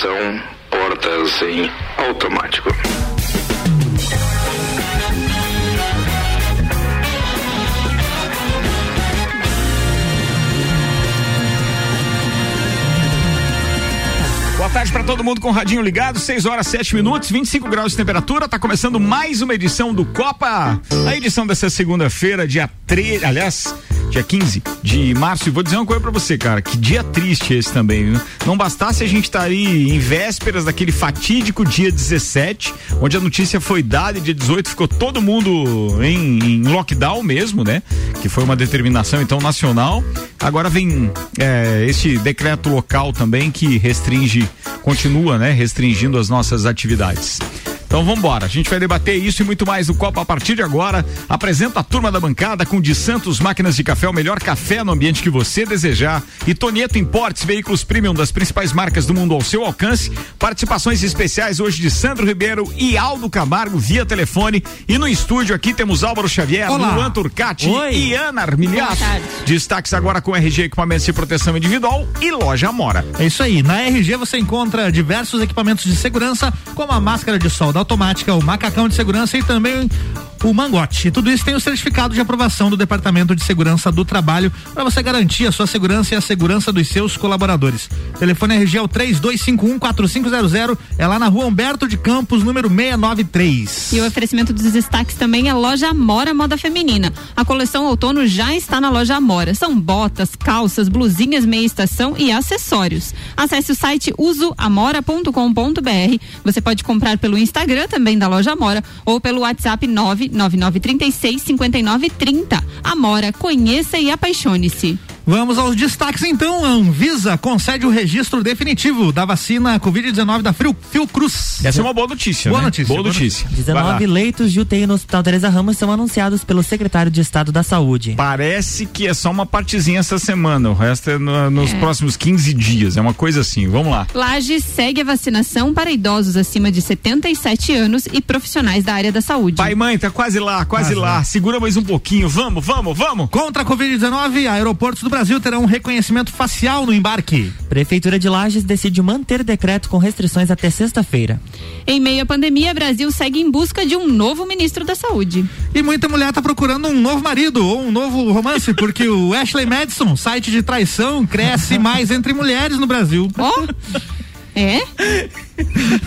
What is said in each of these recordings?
Atenção, portas em automático. Boa tarde para todo mundo com o radinho ligado, 6 horas 7 minutos, 25 graus de temperatura. Tá começando mais uma edição do Copa. A edição dessa segunda-feira, dia 13, aliás, dia 15 de março. E vou dizer uma coisa para você, cara, que dia triste esse também, viu? Não bastasse a gente estar tá aí em vésperas daquele fatídico dia 17, onde a notícia foi dada e dia 18 ficou todo mundo em, em lockdown mesmo, né? Que foi uma determinação então nacional. Agora vem é, este decreto local também que restringe continua, né, restringindo as nossas atividades. Então vamos embora. A gente vai debater isso e muito mais no Copa a partir de agora. Apresenta a turma da bancada com de Santos Máquinas de Café, o melhor café no ambiente que você desejar. E Tonieto Importes, veículos premium das principais marcas do mundo ao seu alcance. Participações especiais hoje de Sandro Ribeiro e Aldo Camargo via telefone. E no estúdio aqui temos Álvaro Xavier, Olá. Luan Turcati Oi. e Ana Armiliato. Destaques agora com RG Equipamentos de Proteção Individual e Loja Amora. É isso aí. Na RG você encontra diversos equipamentos de segurança, como a máscara de sol da automática, o macacão de segurança e também o mangote. E tudo isso tem o certificado de aprovação do Departamento de Segurança do Trabalho para você garantir a sua segurança e a segurança dos seus colaboradores. Telefone RG é o 32514500, é lá na rua Humberto de Campos, número 693. E o oferecimento dos destaques também é a loja Amora Moda Feminina. A coleção outono já está na loja Amora. São botas, calças, blusinhas meia estação e acessórios. Acesse o site usoamora.com.br. Você pode comprar pelo Instagram também da loja Amora ou pelo WhatsApp 99936 5930. Amora, conheça e apaixone-se. Vamos aos destaques então. A Anvisa concede o registro definitivo da vacina Covid-19 da Frio- Fiocruz. Essa é uma boa notícia, Boa né? notícia, Boa boa notícia. Vai lá. 19 leitos de UTI no Hospital Teresa Ramos são anunciados pelo secretário de Estado da Saúde. Parece que é só uma partezinha essa semana, o resto é no- nos É. próximos 15 dias, é uma coisa assim, vamos lá. Lages segue a vacinação para idosos acima de 77 anos e profissionais da área da saúde. Pai e mãe, tá quase lá, quase Quase lá. lá. Segura mais um pouquinho, vamos, vamos, vamos. Contra a Covid-19, aeroportos do Brasil terão um reconhecimento facial no embarque. Prefeitura de Lages decide manter decreto com restrições até sexta-feira. Em meio à pandemia, Brasil segue em busca de um novo ministro da Saúde. E muita mulher tá procurando um novo marido ou um novo romance, porque o Ashley Madison, site de traição, cresce mais entre mulheres no Brasil. Ó. É?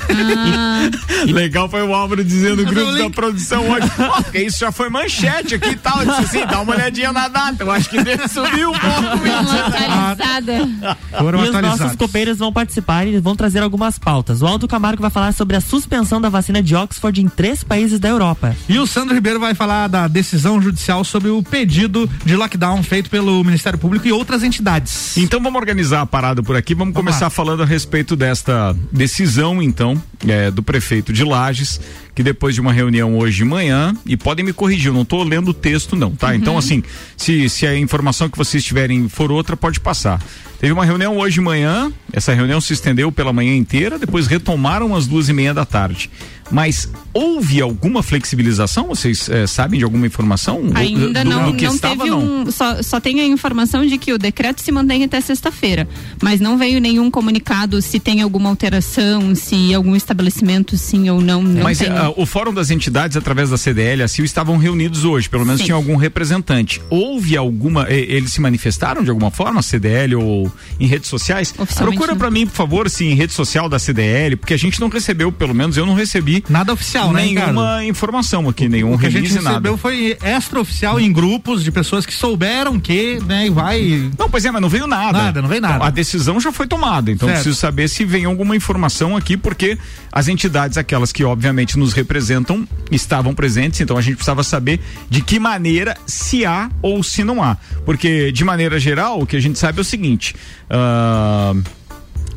Ah, Legal foi o Álvaro dizendo no grupo o da produção hoje. Porque isso já foi manchete aqui e tal. Eu disse assim, dá uma olhadinha na data. Eu acho que dele subiu um pouco. uma atualizada. Foram e os nossos copeiros vão participar e vão trazer algumas pautas. O Aldo Camargo vai falar sobre a suspensão da vacina de Oxford em três países da Europa. E o Sandro Ribeiro vai falar da decisão judicial sobre o pedido de lockdown feito pelo Ministério Público e outras entidades. Então vamos organizar a parada por aqui. Vamos, Vamos começar lá. falando a respeito desta decisão, então, é, do prefeito de Lages, que depois de uma reunião hoje de manhã, e podem me corrigir, eu não estou lendo o texto, não, tá? Então, assim, se, se a informação que vocês tiverem for outra, pode passar. Teve uma reunião hoje de manhã, essa reunião se estendeu pela manhã inteira, depois retomaram às duas e meia da tarde. Mas houve alguma flexibilização? Vocês eh, sabem de alguma informação? Ainda do, não, do que não estava, teve não? um. Só, só tem a informação de que o decreto se mantém até sexta-feira. Mas não veio nenhum comunicado se tem alguma alteração, se algum estabelecimento sim ou não. não Mas tem. ah, o Fórum das Entidades, através da CDL, a estavam reunidos hoje, pelo menos Sim. tinha algum representante. Houve alguma. eh, Eles se manifestaram de alguma forma, CDL ou em redes sociais? Procura pra mim, por favor, se em rede social da CDL, porque a gente não recebeu, pelo menos eu não recebi Nada oficial, né, Ricardo? nenhuma informação aqui, nenhum O que a gente release, nada. recebeu foi extraoficial em grupos de pessoas que souberam que, né, e vai. Não, pois é, mas não veio nada. Nada, não veio nada. Então, a decisão já foi tomada, então Certo. preciso saber se vem alguma informação aqui, porque as entidades, aquelas que obviamente nos representam, estavam presentes, então a gente precisava saber de que maneira se há ou se não há. Porque, de maneira geral, o que a gente sabe é o seguinte. ah,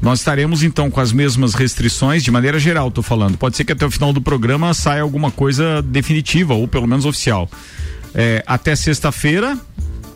nós estaremos então com as mesmas restrições, de maneira geral, estou falando. Pode ser que até o final do programa saia alguma coisa definitiva, ou pelo menos oficial. É, até sexta-feira,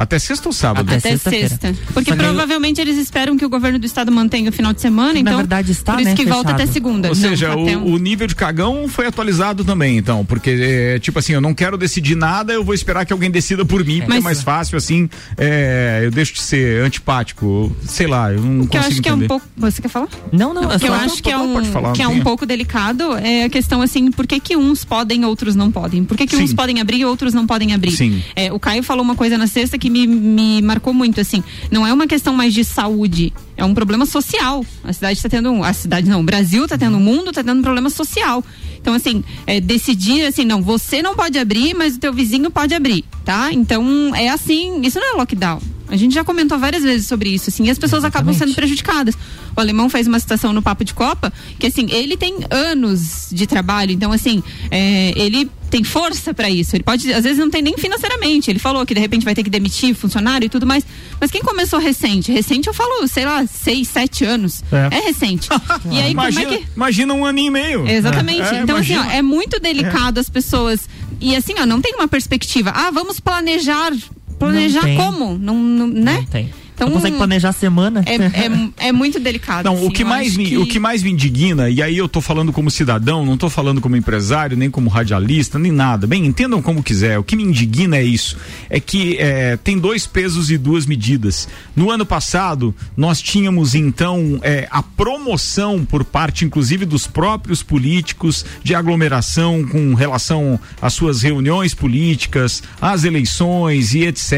Até sexta ou sábado? Até Até sexta-feira. sexta. Porque aí- provavelmente eles esperam que o governo do estado mantenha o final de semana, Na então. verdade está, por isso né, que volta fechado. até segunda. Ou Não, seja, até um- o, o nível de cagão foi atualizado também, então. Porque, é, tipo assim, eu não quero decidir nada, eu vou esperar que alguém decida por mim, porque é Mas- mais fácil, assim, é, eu deixo de ser antipático. Sei lá, eu não O que eu consigo acho que é um pouco. Você quer falar? Não, não, é O que eu acho que é um, pode falar, que é um pouco delicado é a questão assim, por que, que uns podem e outros não podem? Por que, que Sim. uns podem abrir e outros não podem abrir? Sim. É, o Caio falou uma coisa na sexta que me, me marcou muito, assim, não é uma questão mais de saúde, é um problema social. A cidade está tendo, a cidade não, o Brasil está tendo, o mundo está tendo um problema social. Então, assim, é, decidir assim, não, você não pode abrir, mas o teu vizinho pode abrir, tá? Então, é assim, isso não é lockdown. A gente já comentou várias vezes sobre isso, assim, e as pessoas acabam sendo prejudicadas. O alemão fez uma citação no Papo de Copa, que assim, ele tem anos de trabalho, então assim, é, ele tem força para isso. Ele pode, às vezes não tem nem financeiramente. Ele falou que de repente vai ter que demitir funcionário e tudo mais. Mas quem começou recente? Recente eu falo, sei lá, seis, sete anos. É. É, recente. e aí imagina, como é que. imagina um aninho e meio. Exatamente. É, então, assim, ó, imagina. é muito delicado as pessoas. E assim, ó, não tem uma perspectiva. Ah, vamos planejar. Planejar Não como? Não, não, né? Não tem. Então, não consegue planejar a semana. É, é, é muito delicado. Não, assim, o que mais me, que- o que mais me indigna, e aí eu tô falando como cidadão, não tô falando como empresário, nem como radialista, nem nada. Bem, entendam como quiser. O que me indigna é isso. É que é, tem dois pesos e duas medidas. No ano passado, nós tínhamos então é, a promoção por parte, inclusive, dos próprios políticos de aglomeração com relação às suas reuniões políticas, às eleições e etc.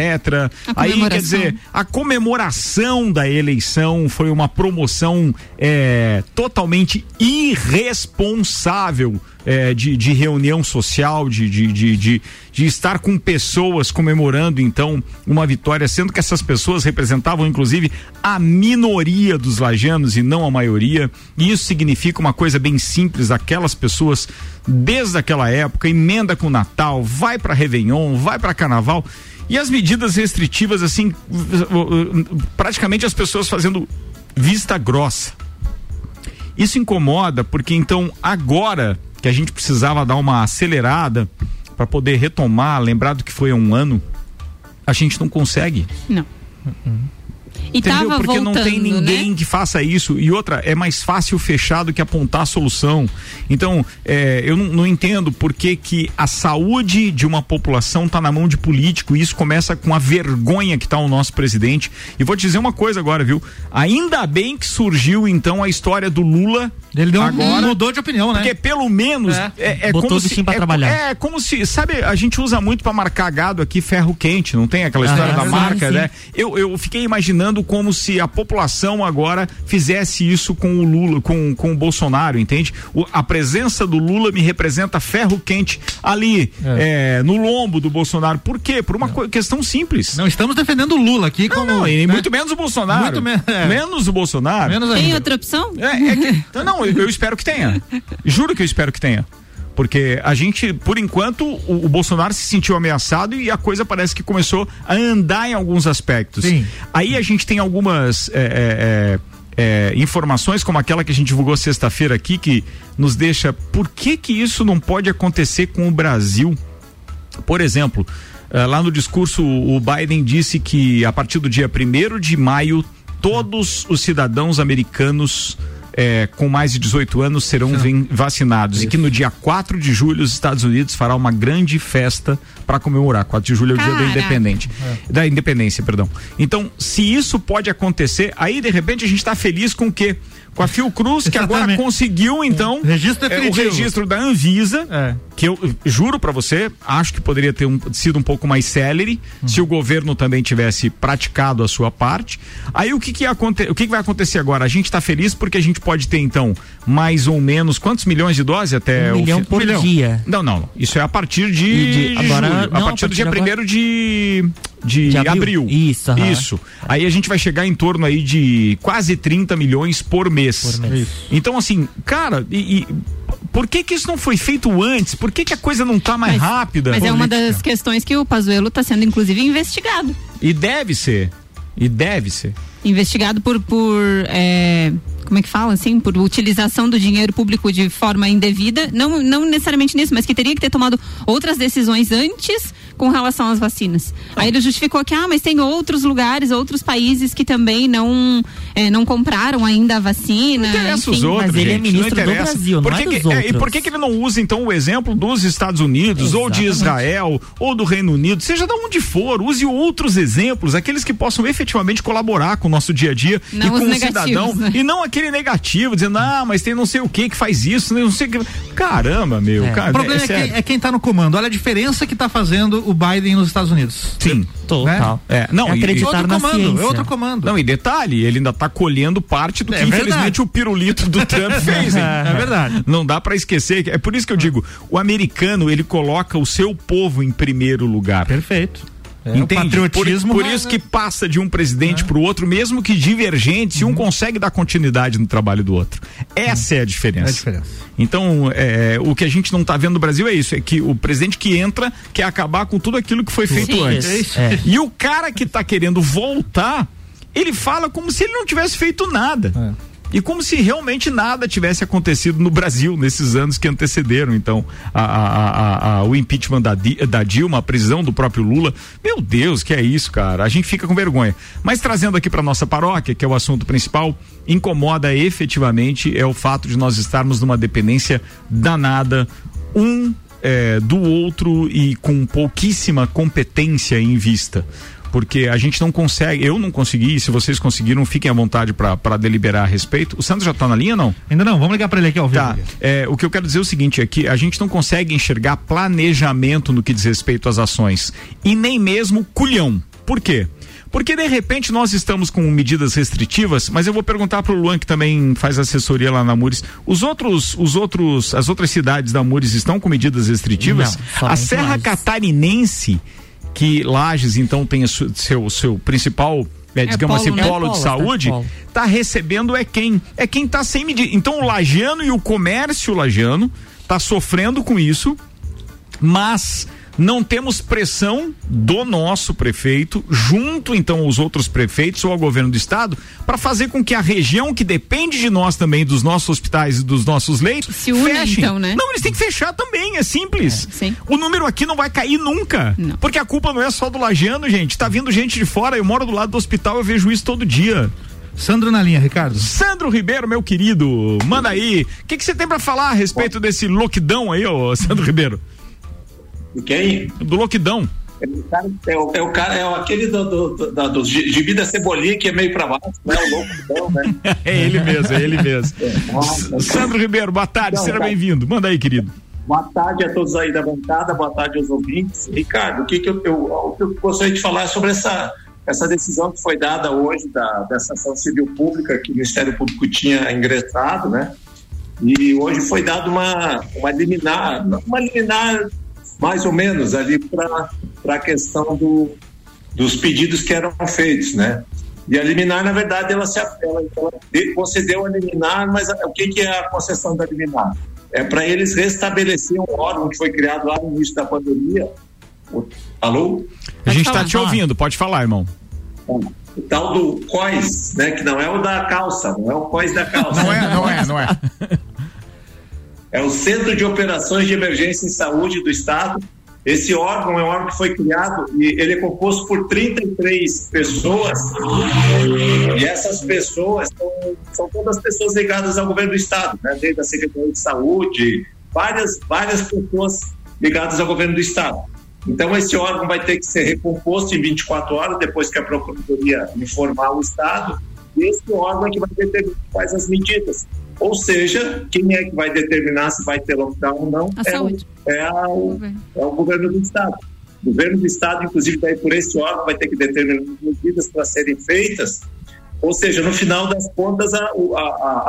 A Aí, quer dizer, a comemoração da eleição foi uma promoção é, totalmente irresponsável é, de, de reunião social, de, de, de, de, estar com pessoas comemorando então uma vitória, sendo que essas pessoas representavam inclusive a minoria dos lajanos e não a maioria. E isso significa uma coisa bem simples: aquelas pessoas, desde aquela época, emenda com Natal, vai para Réveillon, vai para Carnaval. E as medidas restritivas, assim, praticamente as pessoas fazendo vista grossa. Isso incomoda porque então agora que a gente precisava dar uma acelerada para poder retomar, lembrar do que foi há um ano, a gente não consegue. Não. E Entendeu? tava Porque voltando, não tem ninguém né? que faça isso. E outra, é mais fácil fechar do que apontar a solução. Então, é, eu não, não entendo por que, que a saúde de uma população está na mão de político. E isso começa com a vergonha que está o nosso presidente. E vou te dizer uma coisa agora, viu? Ainda bem que surgiu então a história do Lula. Ele deu, agora. mudou de opinião, né? Porque pelo menos É. é, é Botou como se pra é, trabalhar. é como se, sabe, a gente usa muito pra marcar gado aqui ferro quente, não tem aquela história Ah, da sim, marca, sim. né? Eu, eu fiquei imaginando como se a população agora fizesse isso com o Lula, com, com o Bolsonaro, entende? O- a presença do Lula me representa ferro quente ali, é, no lombo do Bolsonaro. Por quê? Por uma co- questão simples. Não estamos defendendo o Lula aqui Não, como. não, e né? muito menos o Bolsonaro. Muito me- é. Menos o Bolsonaro. Menos Tem outra opção? É, é que, então, não, eu, eu espero que tenha. Juro que eu espero que tenha. Porque a gente, por enquanto, o, o Bolsonaro se sentiu ameaçado e a coisa parece que começou a andar em alguns aspectos. Sim. Aí a gente tem algumas é, é, é, é, informações, como aquela que a gente divulgou sexta-feira aqui, que nos deixa. Por que que isso não pode acontecer com o Brasil? Por exemplo, eh, lá no discurso o Biden disse que a partir do dia 1 de maio todos os cidadãos americanos eh, com mais de 18 anos serão vacinados e que no dia 4 de julho os Estados Unidos fará uma grande festa para comemorar. 4 de julho é o dia da Caraca. independente. Da independência, perdão. Então, se isso pode acontecer, aí de repente a gente está feliz com o quê? Com a Fiocruz, que agora conseguiu então Registro eh, o registro da Anvisa, É. que eu juro pra você, acho que poderia ter um- sido um pouco mais célere se o governo também tivesse praticado a sua parte. Aí o que que, aconte- o que que vai acontecer agora? A gente tá feliz porque a gente pode ter então mais ou menos quantos milhões de doses até Um o milhão fi- por dia. Não, não. Isso é a partir de, de- de agora- julho, a não, partir a do dia partir agora- 1 de de, De abril. abril? Isso, aham. Isso. Aí a gente vai chegar em torno aí de quase 30 milhões por mês. Por mês. Então, assim, cara, e, e por que que isso não foi feito antes? Por que que a coisa não tá mais rápida? Mas é uma Política. das questões que o Pazuello está sendo, inclusive, investigado. E deve ser. E deve ser. Investigado por, por é, como é que fala assim? Por utilização do dinheiro público de forma indevida. Não, não necessariamente nisso, mas que teria que ter tomado outras decisões antes com relação às vacinas. Aí ele justificou que, ah, mas tem outros lugares, outros países que também não, é, não compraram ainda a vacina. Não interessa enfim. os outros, mas ele é gente, ministro não do interessa. Brasil, não por é que dos que- é, E por que, que ele não usa, então, o exemplo dos Estados Unidos, ou de Exatamente. Israel, ou do Reino Unido, seja de onde for, use outros exemplos, aqueles que possam efetivamente colaborar com o nosso dia a dia Não e com o cidadão. né? E não aquele negativo, dizendo, ah, mas tem não sei o que que faz isso, não sei o que. Caramba, meu, É. cara. O problema é, sério. quem, é quem tá no comando. Olha a diferença que tá fazendo o Biden nos Estados Unidos. Sim. Total. É, não, é e- acreditar Outro na comando, ciência. é outro comando. Não, e detalhe, ele ainda tá colhendo parte do É que verdade. infelizmente o pirulito do Trump fez, hein? É verdade. Não dá pra esquecer, é por isso que eu digo, o americano, ele coloca o seu povo em primeiro lugar. Perfeito. É, Entende? O patriotismo. Por, por vai- isso que passa de um presidente pro outro, mesmo que divergente, se um consegue dar continuidade no trabalho do outro. Essa é a diferença. É a diferença. Então, é, o que a gente não tá vendo no Brasil é isso, é que o presidente que entra quer acabar com tudo aquilo que foi feito Sim. antes. É. E o cara que tá querendo voltar, ele fala como se ele não tivesse feito nada. É. E como se realmente nada tivesse acontecido no Brasil nesses anos que antecederam, então, a, a- a- o impeachment da, da Dilma, a prisão do próprio Lula. Meu Deus, que é isso, cara? A gente fica com vergonha. Mas trazendo aqui para nossa paróquia, que é o assunto principal, incomoda efetivamente é o fato de nós estarmos numa dependência danada, um é, do outro e com pouquíssima competência em vista porque a gente não consegue, eu não consegui, se vocês conseguiram, fiquem à vontade para deliberar a respeito. O Sandro já tá na linha, não? Ainda não, vamos ligar pra ele aqui ao vivo. Tá. É, o que eu quero dizer é o seguinte é que a gente não consegue enxergar planejamento no que diz respeito às ações e nem mesmo culhão. Por quê? Porque de repente nós estamos com medidas restritivas, mas eu vou perguntar pro Luan que também faz assessoria lá na Mures. Os outros, os outros, as outras cidades da Mures estão com medidas restritivas? Não, a Serra Lages. Catarinense, que Lages então tem seu seu principal é, digamos polo, assim, polo de Polo, tá, saúde, polo. tá recebendo é quem? É quem tá sem medida. Então o lagiano e o comércio lagiano tá sofrendo com isso, mas não temos pressão do nosso prefeito, junto então aos outros prefeitos ou ao governo do estado, para fazer com que a região que depende de nós também, dos nossos hospitais e dos nossos leitos, Se unem, fechem. então, né? Não, eles têm que fechar também, é simples. sim. O número aqui não vai cair nunca. Não. Porque a culpa não é só do lagiano, gente. Tá vindo gente de fora, eu moro do lado do hospital, eu vejo isso todo dia. Sandro na linha, Ricardo. Sandro Ribeiro, meu querido, manda aí. O que que você tem pra falar a respeito desse lockdown aí, ô Sandro Ribeiro? Quem? Do lockdown. É o cara, é o, é o cara, é aquele do, do, do, do gibi da cebolinha que é meio pra baixo, né? O louco né? É ele mesmo, é ele mesmo. Nossa, Sandro Ribeiro, boa tarde, Não, seja tá. bem-vindo. Manda aí, querido. Boa tarde a todos aí da bancada, boa tarde aos ouvintes. Ricardo, o que, que eu, eu, o que eu gostaria de falar é sobre essa, essa decisão que foi dada hoje da, dessa ação civil pública que o Ministério Público tinha ingressado, né? E hoje foi dada uma, uma liminar, uma liminar mais ou menos ali para a questão do, dos pedidos que eram feitos, né? E a liminar, na verdade, ela, se, ela, ela de- concedeu a liminar, mas o que, que é a concessão da liminar? É para eles restabelecer um órgão que foi criado lá no início da pandemia. Alô? A gente falar, tá te ouvindo, pode falar, irmão. O tal do COIS, né? Que não é o da calça, não é o COIS da calça. Não é, não é, não é. É o Centro de Operações de Emergência em Saúde do Estado. Esse órgão é um órgão que foi criado e ele é composto por 33 pessoas. E essas pessoas são, são todas pessoas ligadas ao governo do Estado, né? desde a Secretaria de Saúde, várias, várias pessoas ligadas ao governo do Estado. Então, esse órgão vai ter que ser recomposto em 24 horas, depois que a Procuradoria informar o Estado, e esse órgão é que vai determinar quais as medidas. Ou seja, quem é que vai determinar se vai ter lockdown ou não? A é, saúde. O, é, a- o, é o governo do Estado. O governo do Estado, inclusive, daí por esse órgão, vai ter que determinar as medidas para serem feitas. Ou seja, no final das contas, a, a-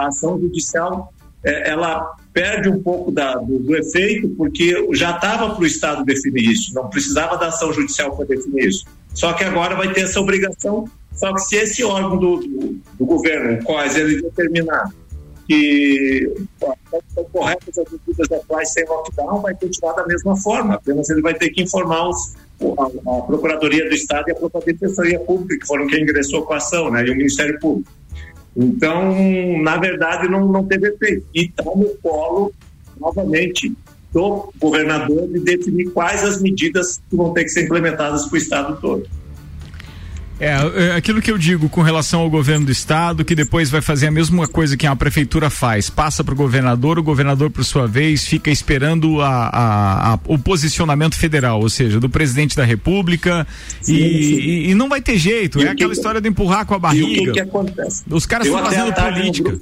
a- ação judicial é, ela perde um pouco da- do, do efeito, porque já estava para o Estado definir isso, não precisava da ação judicial para definir isso. Só que agora vai ter essa obrigação. Só que se esse órgão do, do, do governo, o ele determinar que estão corretas as medidas atuais sem lockdown, vai continuar da mesma forma, apenas ele vai ter que informar os, a, a Procuradoria do Estado e a própria Defensoria Pública, que foram quem ingressou com a ação, né, e o Ministério Público. Então, na verdade, não, não teve efeito. E está no colo, novamente, do governador de definir quais as medidas que vão ter que ser implementadas para o estado todo. É, é, aquilo que eu digo com relação ao governo do estado, que depois vai fazer a mesma coisa que a prefeitura faz, passa para o governador, o governador, por sua vez, fica esperando a, a, a, o posicionamento federal, ou seja, do presidente da república, sim, e, sim. E, e, não vai ter jeito, e é aquela que, história de empurrar com a barriga. O que, que acontece? Os caras estão fazendo política.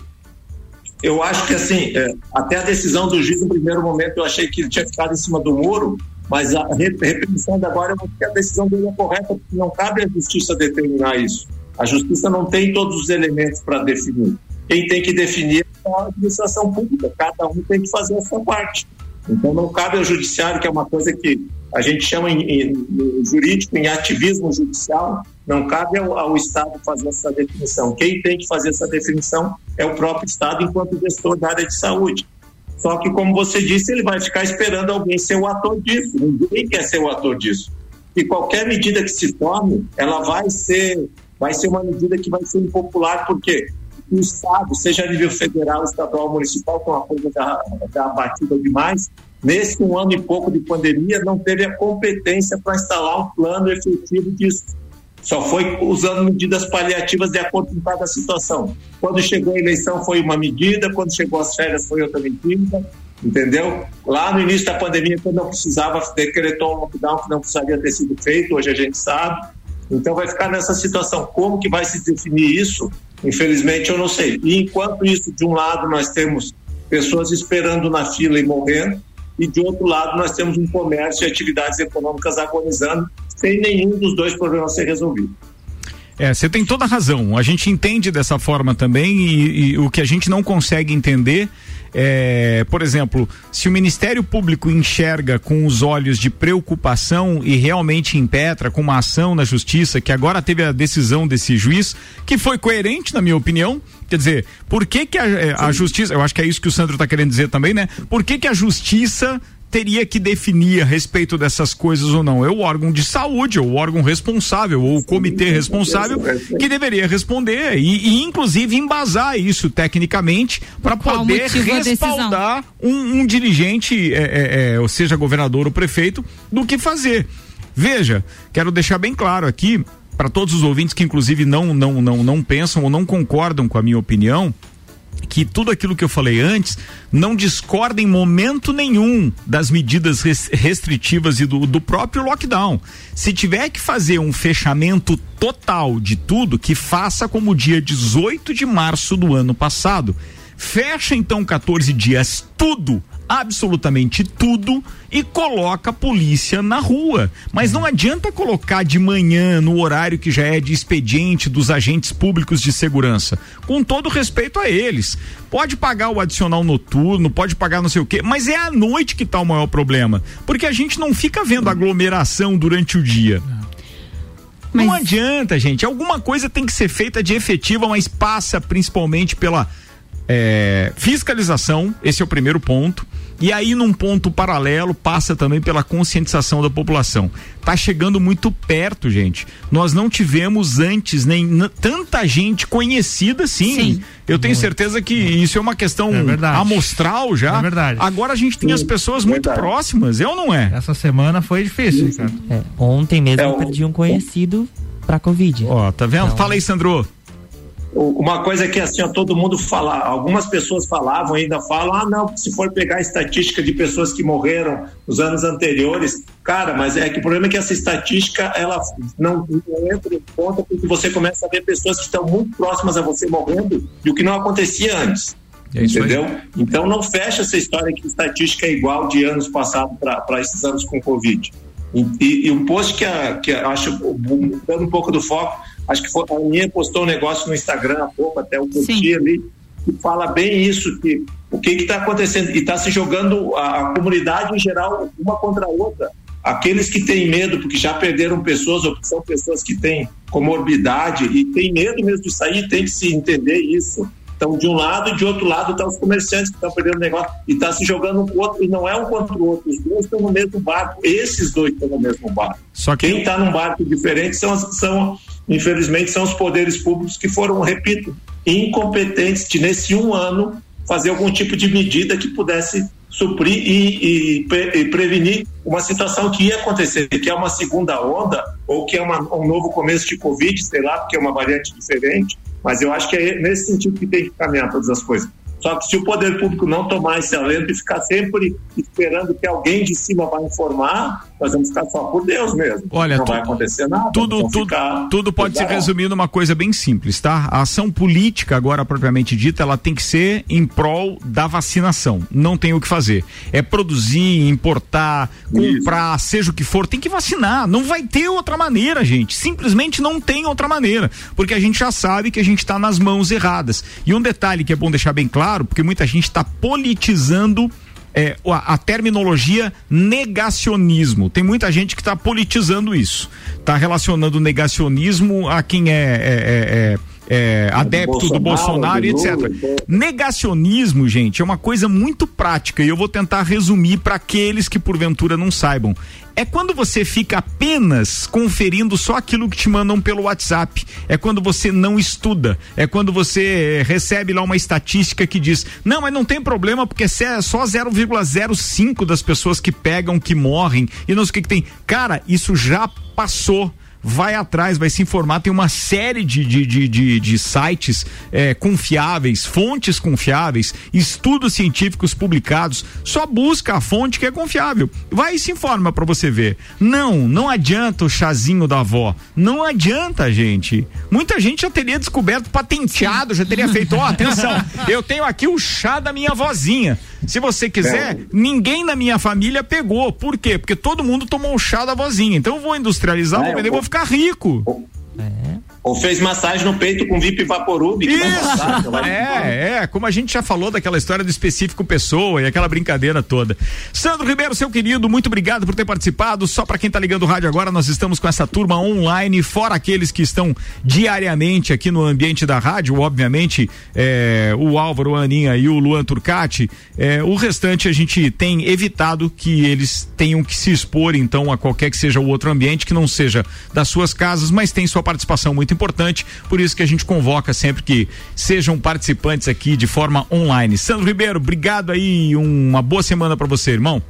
Eu acho que assim, é, até a decisão do juiz no primeiro momento eu achei que ele tinha ficado em cima do muro, mas a repreensão de agora, eu acho que a decisão dele é correta, porque não cabe à justiça determinar isso. A justiça não tem todos os elementos para definir. Quem tem que definir é a administração pública, cada um tem que fazer a sua parte. Então não cabe ao judiciário, que é uma coisa que a gente chama em, em, em jurídico, em ativismo judicial, não cabe ao, ao, Estado fazer essa definição. Quem tem que fazer essa definição é o próprio Estado enquanto gestor da área de saúde. Só que, como você disse, ele vai ficar esperando alguém ser o ator disso. Ninguém quer ser o ator disso. E qualquer medida que se tome, ela vai ser, vai ser uma medida que vai ser impopular, porque o Estado, seja a nível federal, estadual, municipal, com a coisa já, já abatida demais, nesse um ano e pouco de pandemia, não teve a competência para instalar um plano efetivo disso. Só foi usando medidas paliativas de acordo com cada situação. Quando chegou a eleição foi uma medida, quando chegou as férias foi outra medida, entendeu? Lá no início da pandemia, quando não precisava, decretou um lockdown que não precisaria ter sido feito, hoje a gente sabe. Então vai ficar nessa situação. Como que vai se definir isso? Infelizmente eu não sei. E enquanto isso, de um lado nós temos pessoas esperando na fila e morrendo, e de outro lado nós temos um comércio e atividades econômicas agonizando sem nenhum dos dois problemas ser resolvido. É, você tem toda a razão. A gente entende dessa forma também e, e o que a gente não consegue entender é, por exemplo, se o Ministério Público enxerga com os olhos de preocupação e realmente impetra com uma ação na justiça, que agora teve a decisão desse juiz, que foi coerente, na minha opinião. Quer dizer, por que, que a, a justiça, eu acho que é isso que o Sandro está querendo dizer também, né? Por que, que a justiça teria que definir a respeito dessas coisas ou não? É o órgão de saúde, ou o órgão responsável, ou o comitê responsável que deveria responder e, e inclusive embasar isso tecnicamente para poder respaldar um, um, dirigente, é, é, é, ou seja, governador ou prefeito, do que fazer. Veja, quero deixar bem claro aqui para todos os ouvintes que inclusive não não não não pensam ou não concordam com a minha opinião, que tudo aquilo que eu falei antes não discorda em momento nenhum das medidas restritivas e do, do próprio lockdown. Se tiver que fazer um fechamento total de tudo, que faça como dia 18 de março do ano passado. Fecha então 14 dias tudo absolutamente tudo e coloca a polícia na rua. Mas não adianta colocar de manhã, no horário que já é de expediente dos agentes públicos de segurança. Com todo respeito a eles. Pode pagar o adicional noturno, pode pagar não sei o quê, mas é à noite que está o maior problema. Porque a gente não fica vendo aglomeração durante o dia. Mas... Não adianta, gente. Alguma coisa tem que ser feita de efetiva, mas passa principalmente pela é, fiscalização. Esse é o primeiro ponto e aí, num ponto paralelo, passa também pela conscientização da população. Tá chegando muito perto, gente. Nós não tivemos antes nem tanta gente conhecida assim. Sim. Eu tenho muito. certeza que isso é uma questão é amostral já. É verdade. Agora a gente tem as pessoas muito verdade. próximas, é ou não é? Essa semana foi difícil, Ricardo. É, ontem mesmo é, eu perdi um conhecido pra Covid. Ó, tá vendo? Então... Fala aí, Sandro uma coisa que assim, todo mundo fala, algumas pessoas falavam, ainda falam, ah, não, se for pegar a estatística de pessoas que morreram nos anos anteriores, cara, mas é que o problema é que essa estatística, ela não, não entra em conta porque você começa a ver pessoas que estão muito próximas a você morrendo e o que não acontecia antes. É entendeu? Aí. Então não fecha essa história que estatística é igual de anos passados para esses anos com Covid. E, e, e um post que, a, que a, acho, mudando um pouco do foco, Acho que foi, a Aninha postou um negócio no Instagram há pouco, até o curti ali, que fala bem isso, que o que está acontecendo, e está se jogando a, a, comunidade em geral uma contra a outra. Aqueles que têm medo, porque já perderam pessoas, ou são pessoas que têm comorbidade e têm medo mesmo de sair, tem que se entender isso. Então, de um lado e de outro lado estão tá os comerciantes que estão perdendo negócio e está se jogando um com o outro, e não é um contra o outro, os dois estão no mesmo barco, esses dois estão no mesmo barco. Só que... Quem está num barco diferente são, são infelizmente, são os poderes públicos que foram, repito, incompetentes de, nesse um ano, fazer algum tipo de medida que pudesse suprir e, e, e, prevenir uma situação que ia acontecer, que é uma segunda onda ou que é uma, um novo começo de Covid, sei lá, porque é uma variante diferente, mas eu acho que é nesse sentido que tem que caminhar todas as coisas. Só que se o poder público não tomar esse alento e ficar sempre esperando que alguém de cima vai informar, nós vamos ficar só por Deus mesmo. Olha, não tu, vai acontecer nada. Tudo, tudo, tudo pode se resumir numa coisa bem simples, tá? A ação política, agora propriamente dita, ela tem que ser em prol da vacinação. Não tem o que fazer. É produzir, importar, comprar, Isso. seja o que for, tem que vacinar. Não vai ter outra maneira, gente. Simplesmente não tem outra maneira. Porque a gente já sabe que a gente está nas mãos erradas. E um detalhe que é bom deixar bem claro claro, porque muita gente está politizando é, a, a, terminologia negacionismo. Tem muita gente que está politizando isso. Está relacionando negacionismo a quem é, é, é, é é, adepto do Bolsonaro, Bolsonaro etc. Então. Negacionismo, gente, é uma coisa muito prática e eu vou tentar resumir para aqueles que porventura não saibam. É quando você fica apenas conferindo só aquilo que te mandam pelo WhatsApp. É quando você não estuda. É quando você eh, recebe lá uma estatística que diz: não, mas não tem problema porque é só 0,05 das pessoas que pegam, que morrem e não sei o que, que tem. Cara, isso já passou vai atrás, vai se informar. Tem uma série de, de, de, de, de sites é, confiáveis, fontes confiáveis, estudos científicos publicados. Só busca a fonte que é confiável. Vai e se informa para você ver. Não, não adianta o chazinho da avó. Não adianta, gente. Muita gente já teria descoberto patenteado, já teria feito. Ó, oh, atenção, eu tenho aqui o chá da minha vozinha. Se você quiser, é. ninguém na minha família pegou. Por quê? Porque todo mundo tomou o chá da vozinha. Então eu vou industrializar, é, vou vender, vou ficar rico. É. Ou fez massagem no peito com VIP Vaporub. Isso. é, é, como a gente já falou daquela história do específico pessoa e aquela brincadeira toda. Sandro Ribeiro, seu querido, muito obrigado por ter participado. Só para quem tá ligando o rádio agora, nós estamos com essa turma online, fora aqueles que estão diariamente aqui no ambiente da rádio, obviamente, é, o Álvaro, a Aninha e o Luan Turcati. É, o restante a gente tem evitado que eles tenham que se expor, então, a qualquer que seja o outro ambiente, que não seja das suas casas, mas tem sua participação muito muito importante, por isso que a gente convoca sempre que sejam participantes aqui de forma online. Sandro Ribeiro, obrigado aí, uma boa semana para você, irmão.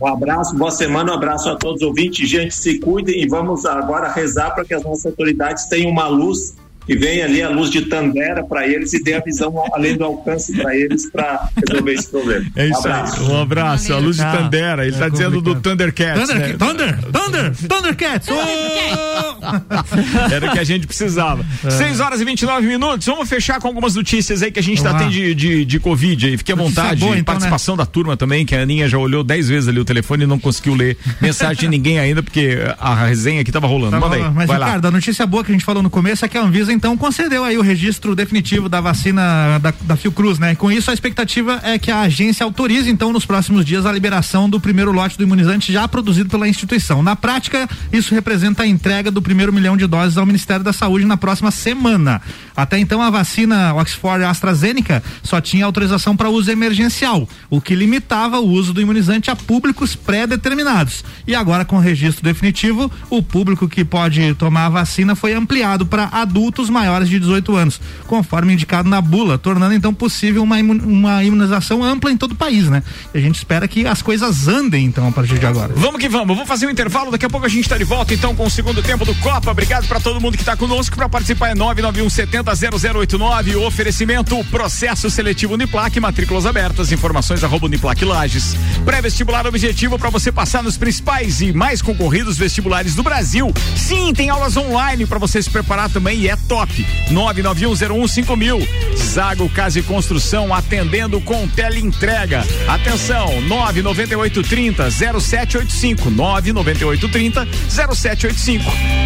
Um abraço, boa semana, um abraço a todos os ouvintes. Gente, se cuidem e vamos agora rezar para que as nossas autoridades tenham uma luz que venha ali a luz de Tandera para eles e dê a visão além do alcance para eles para resolver esse problema. É isso um abraço. aí. Um abraço. A luz de Tandera. Ele está é dizendo do Thundercats. Thunder, né? Thunder, Thunder, Thundercats. Oh! Era o que a gente precisava. É. 6 horas e 29 minutos. Vamos fechar com algumas notícias aí que a gente está tendo de, de, de, Covid aí. Fique à vontade. Boa, então, participação né? da turma também, que a Aninha já olhou 10 vezes ali o telefone e não conseguiu ler mensagem de ninguém ainda, porque a resenha aqui estava rolando. Tava, Manda aí. Mas, Ricardo, lá. a notícia boa que a gente falou no começo é que a Anvisa então concedeu aí o registro definitivo da vacina da, da Fiocruz, né? Com isso a expectativa é que a agência autorize então nos próximos dias a liberação do primeiro lote do imunizante já produzido pela instituição. Na prática, isso representa a entrega do primeiro milhão de doses ao Ministério da Saúde na próxima semana. Até então a vacina Oxford AstraZeneca só tinha autorização para uso emergencial, o que limitava o uso do imunizante a públicos pré-determinados. E agora com o registro definitivo, o público que pode tomar a vacina foi ampliado para adultos maiores de 18 anos, conforme indicado na bula, tornando então possível uma, uma imunização ampla em todo o país, né? E a gente espera que as coisas andem então a partir de agora. Vamos que vamos, vou fazer um intervalo, daqui a pouco a gente está de volta então com o segundo tempo do Copa. Obrigado para todo mundo que está conosco para participar é 991 70 0089, oferecimento processo seletivo Uniplac, matrículas abertas, informações arroba Uniplac Lages. Pré-vestibular objetivo para você passar nos principais e mais concorridos vestibulares do Brasil. Sim, tem aulas online para você se preparar também e é top. 991015000. Zago Casa e Construção atendendo com teleentrega. Atenção, 99830 0785 99830 0785.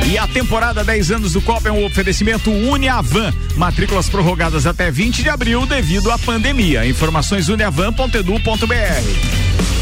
E a temporada 10 anos do Copa é um oferecimento Uniavan. Matrículas prorrogadas até 20 de abril devido à pandemia. Informações uniavan.edu.br.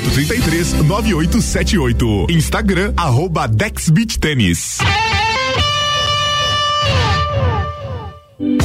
9833 9878. Instagram, arroba Dexbeat Tênis.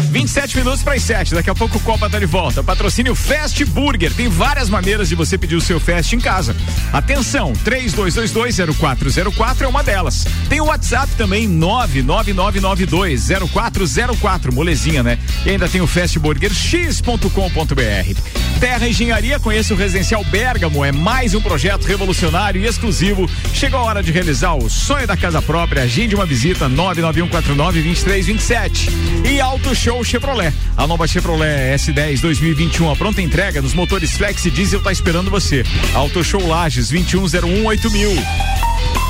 27 minutos para as 7. Daqui a pouco o Copa tá de volta. Patrocínio Fast Burger. Tem várias maneiras de você pedir o seu Fast em casa. Atenção, 32220404 é uma delas. Tem o WhatsApp também, 999920404. Molezinha, né? E ainda tem o fastburgerx.com.br. Terra Engenharia, conheça o Residencial Bergamo. É mais um projeto revolucionário e exclusivo. Chegou a hora de realizar o sonho da casa própria. Agende uma visita 991492327. E Auto Show Chevrolet. A nova Chevrolet S10 2021, a pronta entrega nos motores Flex e Diesel tá esperando você. Auto Show Lages 2101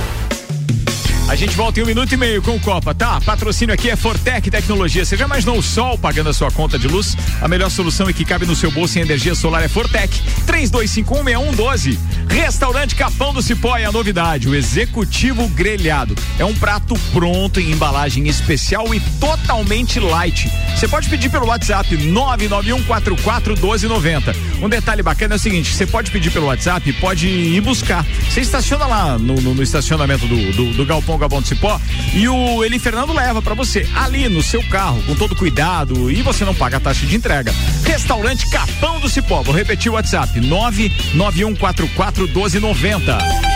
A gente volta em um minuto e meio com o Copa, tá? Patrocínio aqui é Fortec Tecnologia. Você já imaginou o sol pagando a sua conta de luz? A melhor solução e que cabe no seu bolso em energia solar é Fortec. 32516112. Restaurante Capão do Cipó é a novidade, o executivo grelhado. É um prato pronto em embalagem especial e totalmente light. Você pode pedir pelo WhatsApp 991441290 Um detalhe bacana é o seguinte: você pode pedir pelo WhatsApp, pode ir buscar. Você estaciona lá no, no, no estacionamento do, do, do Galpão Galpão do Cipó e o Eli Fernando leva para você ali no seu carro, com todo cuidado e você não paga a taxa de entrega. Restaurante Capão do Cipó. Vou repetir o WhatsApp: 99144 1290.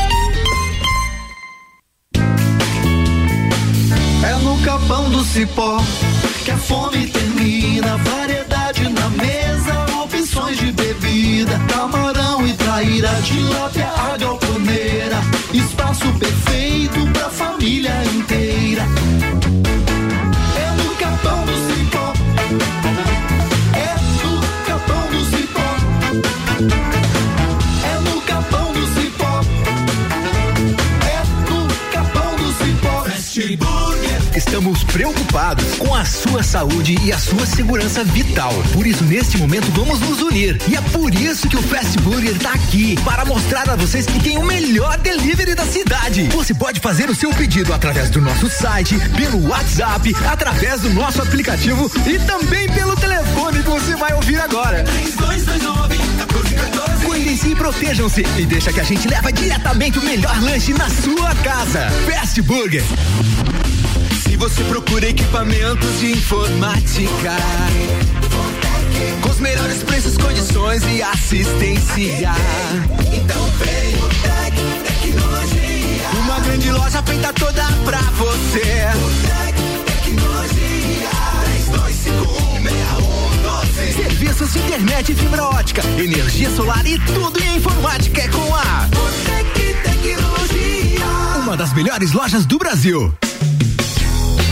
É capão do cipó que a fome termina. Variedade na mesa. Camarão e traíra, tilápia, a galponeira. Espaço perfeito pra família inteira. Estamos preocupados com a sua saúde e a sua segurança vital. Por isso, neste momento, vamos nos unir. E é por isso que o Fast Burger está aqui para mostrar a vocês que tem o melhor delivery da cidade. Você pode fazer o seu pedido através do nosso site, pelo WhatsApp, através do nosso aplicativo e também pelo telefone que você vai ouvir agora. 3229 1414. Cuidem-se e protejam-se e deixa que a gente leva diretamente o melhor lanche na sua casa. Fast Burger. Se você procura equipamentos de informática, com os melhores preços, condições e assistência, então vem o Tec Tecnologia. Uma grande loja feita toda pra você. Tecnologia. 32516112. Serviços de internet e fibra ótica, energia solar e tudo em informática é com a Tec Tecnologia. uma das melhores lojas do Brasil.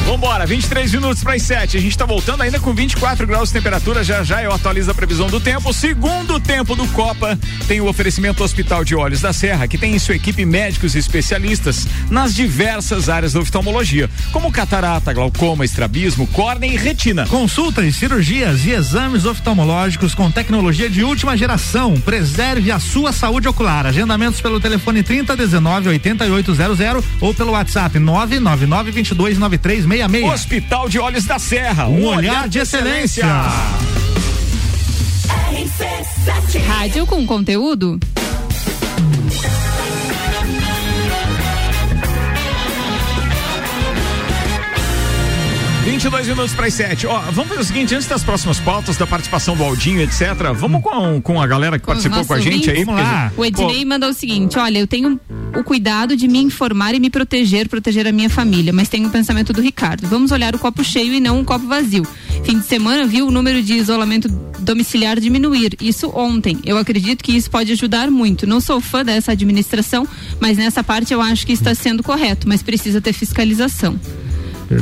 Vambora, 23 minutos para as 7. A gente tá voltando ainda com 24 graus de temperatura. Já já eu atualizo a previsão do tempo. Segundo tempo do Copa tem o oferecimento Hospital de Olhos da Serra, que tem em sua equipe médicos e especialistas nas diversas áreas da oftalmologia, como catarata, glaucoma, estrabismo, córnea e retina. Consultas, cirurgias e exames oftalmológicos com tecnologia de última geração. Preserve a sua saúde ocular. Agendamentos pelo telefone 3019 8800 ou pelo WhatsApp 999 22 9366. Hospital de Olhos da Serra, Um olhar de excelência. Rádio com conteúdo. 22 minutos para as 7. Ó, vamos fazer o seguinte, antes das próximas pautas, da participação do Aldinho, etc. Vamos com, com a galera que Com participou com a gente aí. ouvintes. porque- O Ednei Pô, mandou o seguinte: olha, eu tenho o cuidado de me informar e me proteger, proteger a minha família, mas tenho o pensamento do Ricardo. Vamos olhar o copo cheio e não o copo vazio. Fim de semana viu o número de isolamento domiciliar diminuir. Isso ontem. Eu acredito que isso pode ajudar muito. Não sou fã dessa administração, mas nessa parte eu acho que está sendo correto, mas precisa ter fiscalização.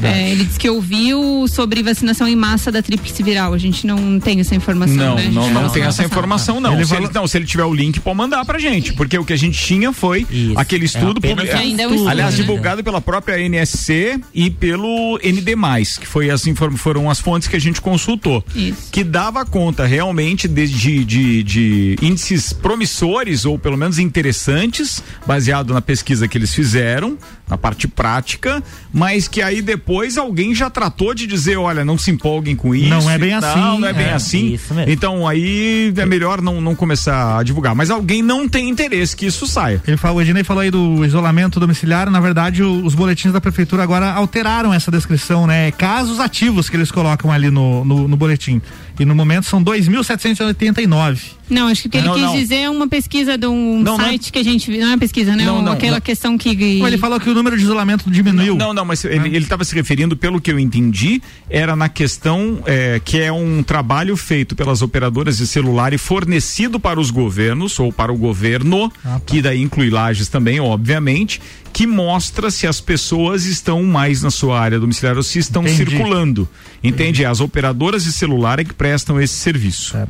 É, ele disse que ouviu sobre vacinação em massa da tríplice viral. A gente não tem essa informação. Não, né? Não, falou não tem essa informação, não. Ele se, falou- ele, não. se ele tiver o link, pode mandar pra gente. Porque o que a gente tinha foi aquele estudo, apenas publi- um Ainda é um estudo, aliás, né? divulgado pela própria NSC e pelo ND, que foi as foram as fontes que a gente consultou. Isso. Que dava conta realmente de, de, de- de índices promissores, ou pelo menos interessantes, baseado na pesquisa que eles fizeram, na parte prática, mas que aí depois alguém já tratou de dizer, olha, não se empolguem com isso. Não é bem e assim, Não, é bem é, assim. Então aí é melhor não, não começar a divulgar. Mas alguém não tem interesse que isso saia. Ele falou, o Ednei falou aí do isolamento domiciliar, na verdade o- os boletins da prefeitura agora alteraram essa descrição, né? Casos ativos que eles colocam ali no, no, no boletim. E no momento são 2.789. Não, acho que o que ele Não, quis não. dizer é uma pesquisa de um Não, não é- site que a gente. Não é pesquisa, né? Não, não, aquela não. questão que. Ele falou que o número de isolamento diminuiu. Não, não, mas ele estava se referindo, pelo que eu entendi, era na questão é, que é um trabalho feito pelas operadoras de celular e fornecido para os governos ou para o governo, Ah, tá. que daí inclui lajes também, obviamente, que mostra se as pessoas estão mais na sua área domiciliar ou se estão Entendi. circulando. Entende? As operadoras de celular é que prestam esse serviço. É.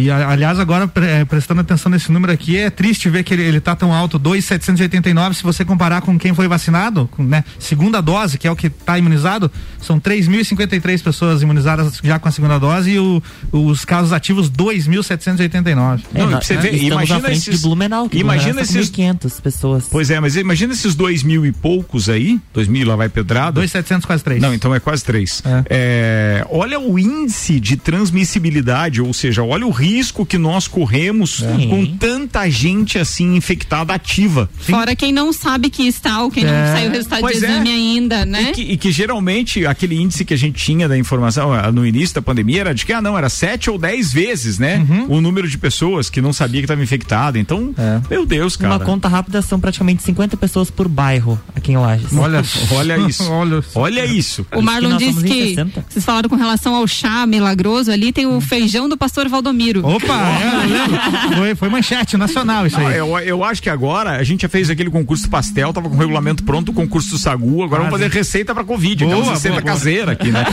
E aliás, agora pre- eh, prestando atenção nesse número aqui, é triste ver que ele, ele tá tão alto, 2,789, se você comparar com quem foi vacinado, com, né, segunda dose, que é o que está imunizado, são 3.053 pessoas imunizadas já com a segunda dose e o- os casos ativos 2.789. Não, É, pra você estamos imagina esses- de Blumenau, que imagina Blumenau com esses- 1.500 pessoas. Pois é, mas imagina esses dois mil e poucos aí, dois mil lá vai pedrada. Dois setecentos quase três. Não, então é quase três. É, olha o índice de transmissibilidade, ou seja, olha o risco que nós corremos É. com tanta gente assim infectada ativa. Fora quem não sabe que está ou quem É. não saiu o resultado Pois de é. exame ainda, né? E que, e que geralmente aquele índice que a gente tinha da informação ah, no início da pandemia era de que, ah, não, era sete ou dez vezes, né? O número de pessoas que não sabia que estava infectada. Então, meu Deus, cara. Uma conta rápida são praticamente 50 pessoas por bairro aqui em Lages. Olha, olha isso. olha, isso. O Marlon disse que vocês falaram com relação ao chá milagroso ali, tem o feijão do pastor Valdomiro. Opa, é, eu lembro. Foi, foi manchete nacional isso Não, aí. eu, eu acho que agora a gente já fez aquele concurso pastel, tava com o regulamento pronto, o concurso do Sagu, agora vamos fazer receita pra Covid, aquela Boa, receita boa, boa. caseira aqui, né?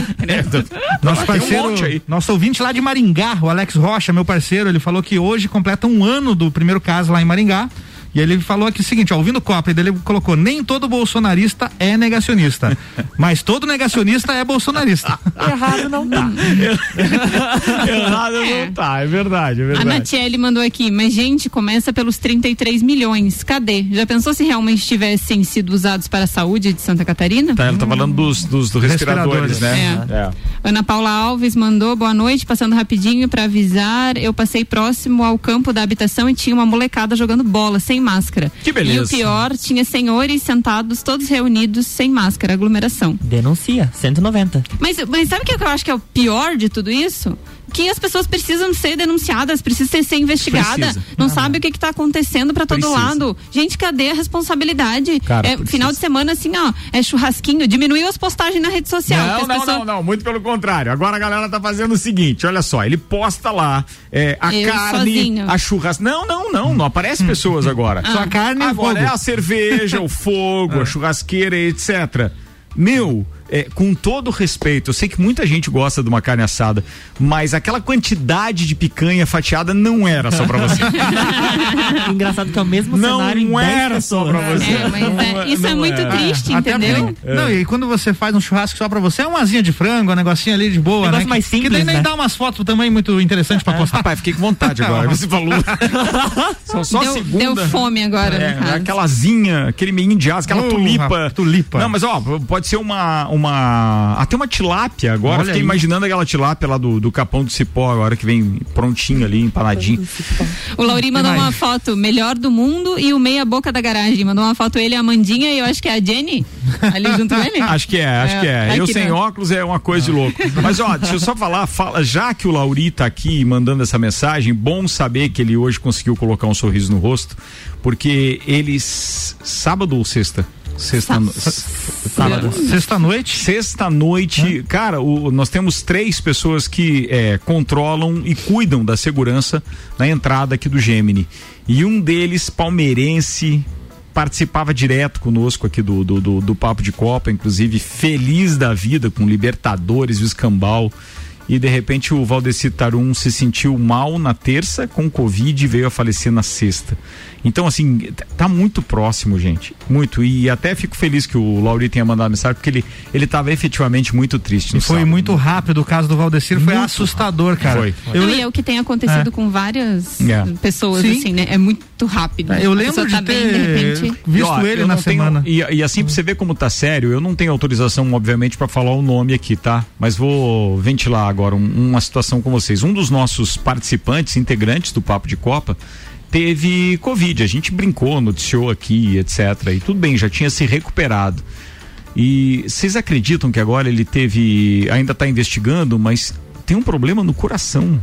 Nosso Tem um parceiro, aí. nosso ouvinte lá de Maringá, o Alex Rocha, meu parceiro, ele falou que hoje completa um ano do primeiro caso lá em Maringá. E ele falou aqui o seguinte, ó, ouvindo o Copa, ele colocou, nem todo bolsonarista é negacionista, mas todo negacionista é bolsonarista. Errado não tá. Errado não tá, é verdade, é A verdade. Natiele mandou aqui, mas gente, começa pelos 33 milhões. Cadê? Já pensou se realmente tivessem sido usados para a saúde de Santa Catarina? Tá, ela tá falando dos, dos, dos respiradores, né? É. Ana Paula Alves mandou boa noite, passando rapidinho para avisar. Eu passei próximo ao campo da habitação e tinha uma molecada jogando bola sem máscara. Que beleza. E o pior, tinha senhores sentados todos reunidos sem máscara, aglomeração. Denuncia, 190. Mas, mas sabe o que eu acho que é o pior de tudo isso? Que as pessoas precisam ser denunciadas, precisam ser, ser investigadas. Precisa. Não sabe o que está acontecendo para todo Precisa. lado. Gente, cadê a responsabilidade? Cara, é, final de semana, assim, ó, é churrasquinho, diminuiu as postagens na rede social. Não, não, pessoas- não, não, muito pelo contrário. Agora a galera tá fazendo o seguinte, olha só, ele posta lá é, a Eu carne, sozinho. a churrasco. Não, não, não, não aparece pessoas agora. Só a carne e o Agora fogo. é a cerveja, o fogo, a churrasqueira, etc. Meu, é, com todo respeito, eu sei que muita gente gosta de uma carne assada, mas aquela quantidade de picanha fatiada não era só pra você. Engraçado que é o mesmo Não cenário 10 era só pessoas. pra você. É, mas é- isso é não muito era. triste, Até entendeu? porque- Não, e quando você faz um churrasco só pra você, é uma asinha de frango, um negocinho ali de boa, Negócio né? mais que, que simples, daí nem né? dá umas fotos também muito interessantes pra postar. Rapaz, fiquei com vontade agora. Você falou. São só Deu, segunda. deu fome agora, É, caso. aquela asinha, aquele meio de asa, aquela Oh, tulipa. tulipa. Não, mas ó, pode ser uma, uma. Até uma tilápia agora. Olha Fiquei aí. imaginando aquela tilápia lá do, do Capão do Cipó agora, que vem prontinho ali, empanadinho. O Lauri mandou uma foto melhor do mundo e o meia boca da garagem. Mandou uma foto ele, a Amandinha e eu acho que é a Jenny ali junto com ele. Acho que é, acho É, que é. Eu sem não. óculos é uma coisa de louco. Mas ó, deixa eu só falar, fala, já que o Lauri tá aqui mandando essa mensagem, bom saber que ele hoje conseguiu colocar um sorriso no rosto, porque eles sábado ou sexta? Sexta, no- Sábado. Sexta-noite. Sexta-noite, cara, o- nós temos três pessoas que é, controlam e cuidam da segurança na entrada aqui do Gemini. E um deles, palmeirense, participava direto conosco aqui do, do, do, do Papo de Copa, inclusive feliz da vida com Libertadores o Escambau. E de repente o Valdeci Tarum se sentiu mal na terça com Covid e veio a falecer na sexta. Então, assim, tá muito próximo, gente. Muito. E até fico feliz que o Lauri tenha mandado mensagem, porque ele, ele tava efetivamente muito triste. No E foi sábado. muito rápido o caso do Valdecir, foi Muito assustador, cara. Foi. Eu, Não, le- e é o que tem acontecido É. com várias É. pessoas, Sim. assim, né? É muito rápido. eu A lembro de tá bem, de ter repente. visto E, ó, ele eu na tenho- semana. e, e assim, pra você ver como tá sério, eu não tenho autorização, obviamente, pra falar o nome aqui, tá? Mas vou ventilar agora um- uma situação com vocês. Um dos nossos participantes, integrantes do Papo de Copa, teve Covid. A gente brincou, noticiou aqui, etc. E tudo bem, já tinha se recuperado. E vocês acreditam que agora ele teve. Ainda tá investigando, mas tem um problema no coração.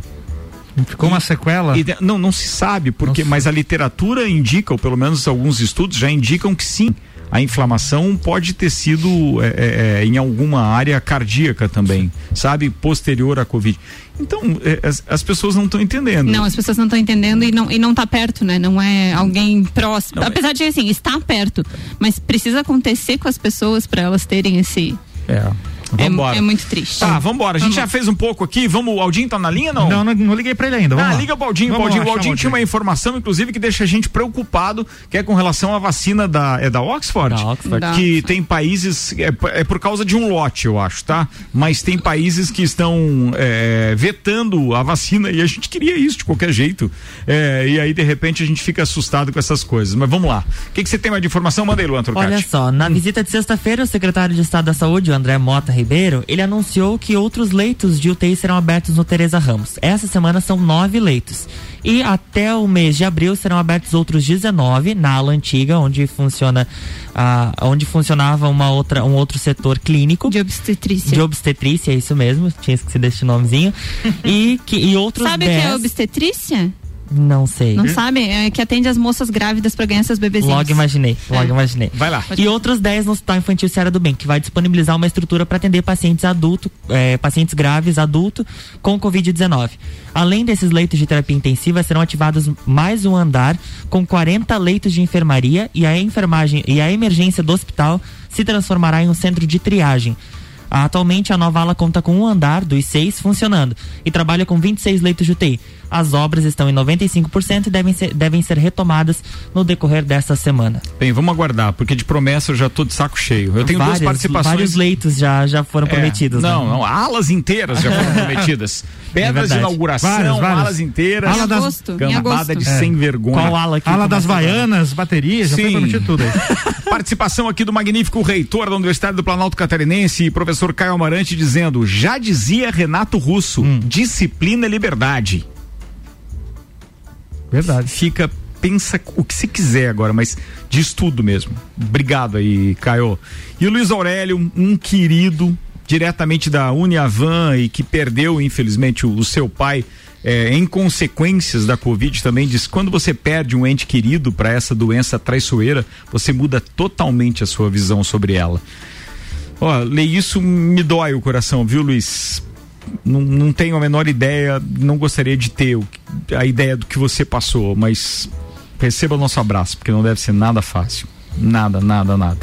Ficou uma sequela? E não, não se sabe, porque, mas a literatura indica, ou pelo menos alguns estudos já indicam que sim, a inflamação pode ter sido é, é, é, em alguma área cardíaca também, sabe? Posterior à Covid. Então, é, as, as pessoas não estão entendendo. Não, as pessoas não estão entendendo e não, e não tá perto, né? Não é alguém próximo. Não, Apesar de, assim, está perto, mas precisa acontecer com as pessoas para elas terem esse... É. Vambora. É, é muito triste. Tá, vambora. A gente já fez um pouco aqui. Vamos, o Aldinho tá na linha não? Não, não, não liguei pra ele ainda. Vamos ah, lá. liga pro Aldinho. Vamos Aldinho. lá, O Aldinho tinha uma informação, inclusive, que deixa a gente preocupado, que é com relação à vacina da, é da Oxford? Da Oxford. Da Que Oxford. tem países, é, é por causa de um lote, eu acho, tá? Mas tem países que estão é, vetando a vacina e a gente queria isso de qualquer jeito. É, e aí, de repente, a gente fica assustado com essas coisas. Mas vamos lá. O que, que você tem mais de informação? Manda aí, Luan Turcati. Olha só, na visita de sexta-feira, o secretário de Estado da Saúde, o André Mota Ribeiro, ele anunciou que outros leitos de UTI serão abertos no Teresa Ramos. Essa semana são nove leitos. E até o mês de abril serão abertos outros 19 na ala antiga, onde funciona, ah, onde funcionava uma outra, um outro setor clínico. De obstetrícia. De obstetrícia, é isso mesmo. Tinha esquecido este nomezinho. e, que, e outros Sabe o que 10... é obstetrícia? Não sei. Não sabe? É que atende as moças grávidas pra ganhar seus bebezinhos. Logo imaginei, logo É. imaginei. Vai lá. E outros 10 no Hospital Infantil Seara do Bem, que vai disponibilizar uma estrutura para atender pacientes adultos, pacientes graves, adulto, com Covid-19. Além desses leitos de terapia intensiva, serão ativados mais um andar com 40 leitos de enfermaria e a enfermagem e a emergência do hospital se transformará em um centro de triagem. Atualmente, a nova ala conta com um andar dos seis funcionando e trabalha com 26 leitos de UTI. As obras estão em 95% e devem ser, devem ser retomadas no decorrer desta semana. Bem, vamos aguardar, porque de promessa eu já tô de saco cheio. Eu tenho duas Várias- participações. Vários leitos já, já foram É, prometidos. Não, né? não, alas inteiras já foram prometidas. Pedras de verdade. inauguração, Várias, várias. alas inteiras. Ala das- agosto, Cambada de É. sem vergonha. Qual ala que Ala das? Baianas, baterias, já foi Sim. prometido tudo aí. Participação aqui do magnífico reitor da Universidade do Planalto Catarinense, professor Caio Amarante, dizendo: já dizia Renato Russo, Hum. disciplina é liberdade. Verdade. Fica, pensa o que você quiser agora, mas diz tudo mesmo. Obrigado aí, Caio. E o Luiz Aurélio, um querido, diretamente da Uniavan e que perdeu, infelizmente, o, o seu pai. é, em consequências da Covid também diz quando você perde um ente querido para essa doença traiçoeira, você muda totalmente a sua visão sobre ela. Ó, ler isso me dói o coração, viu, Luiz? Não, não tenho a menor ideia, não gostaria de ter a ideia do que você passou, mas receba o nosso abraço, porque não deve ser nada fácil. Nada, nada, nada.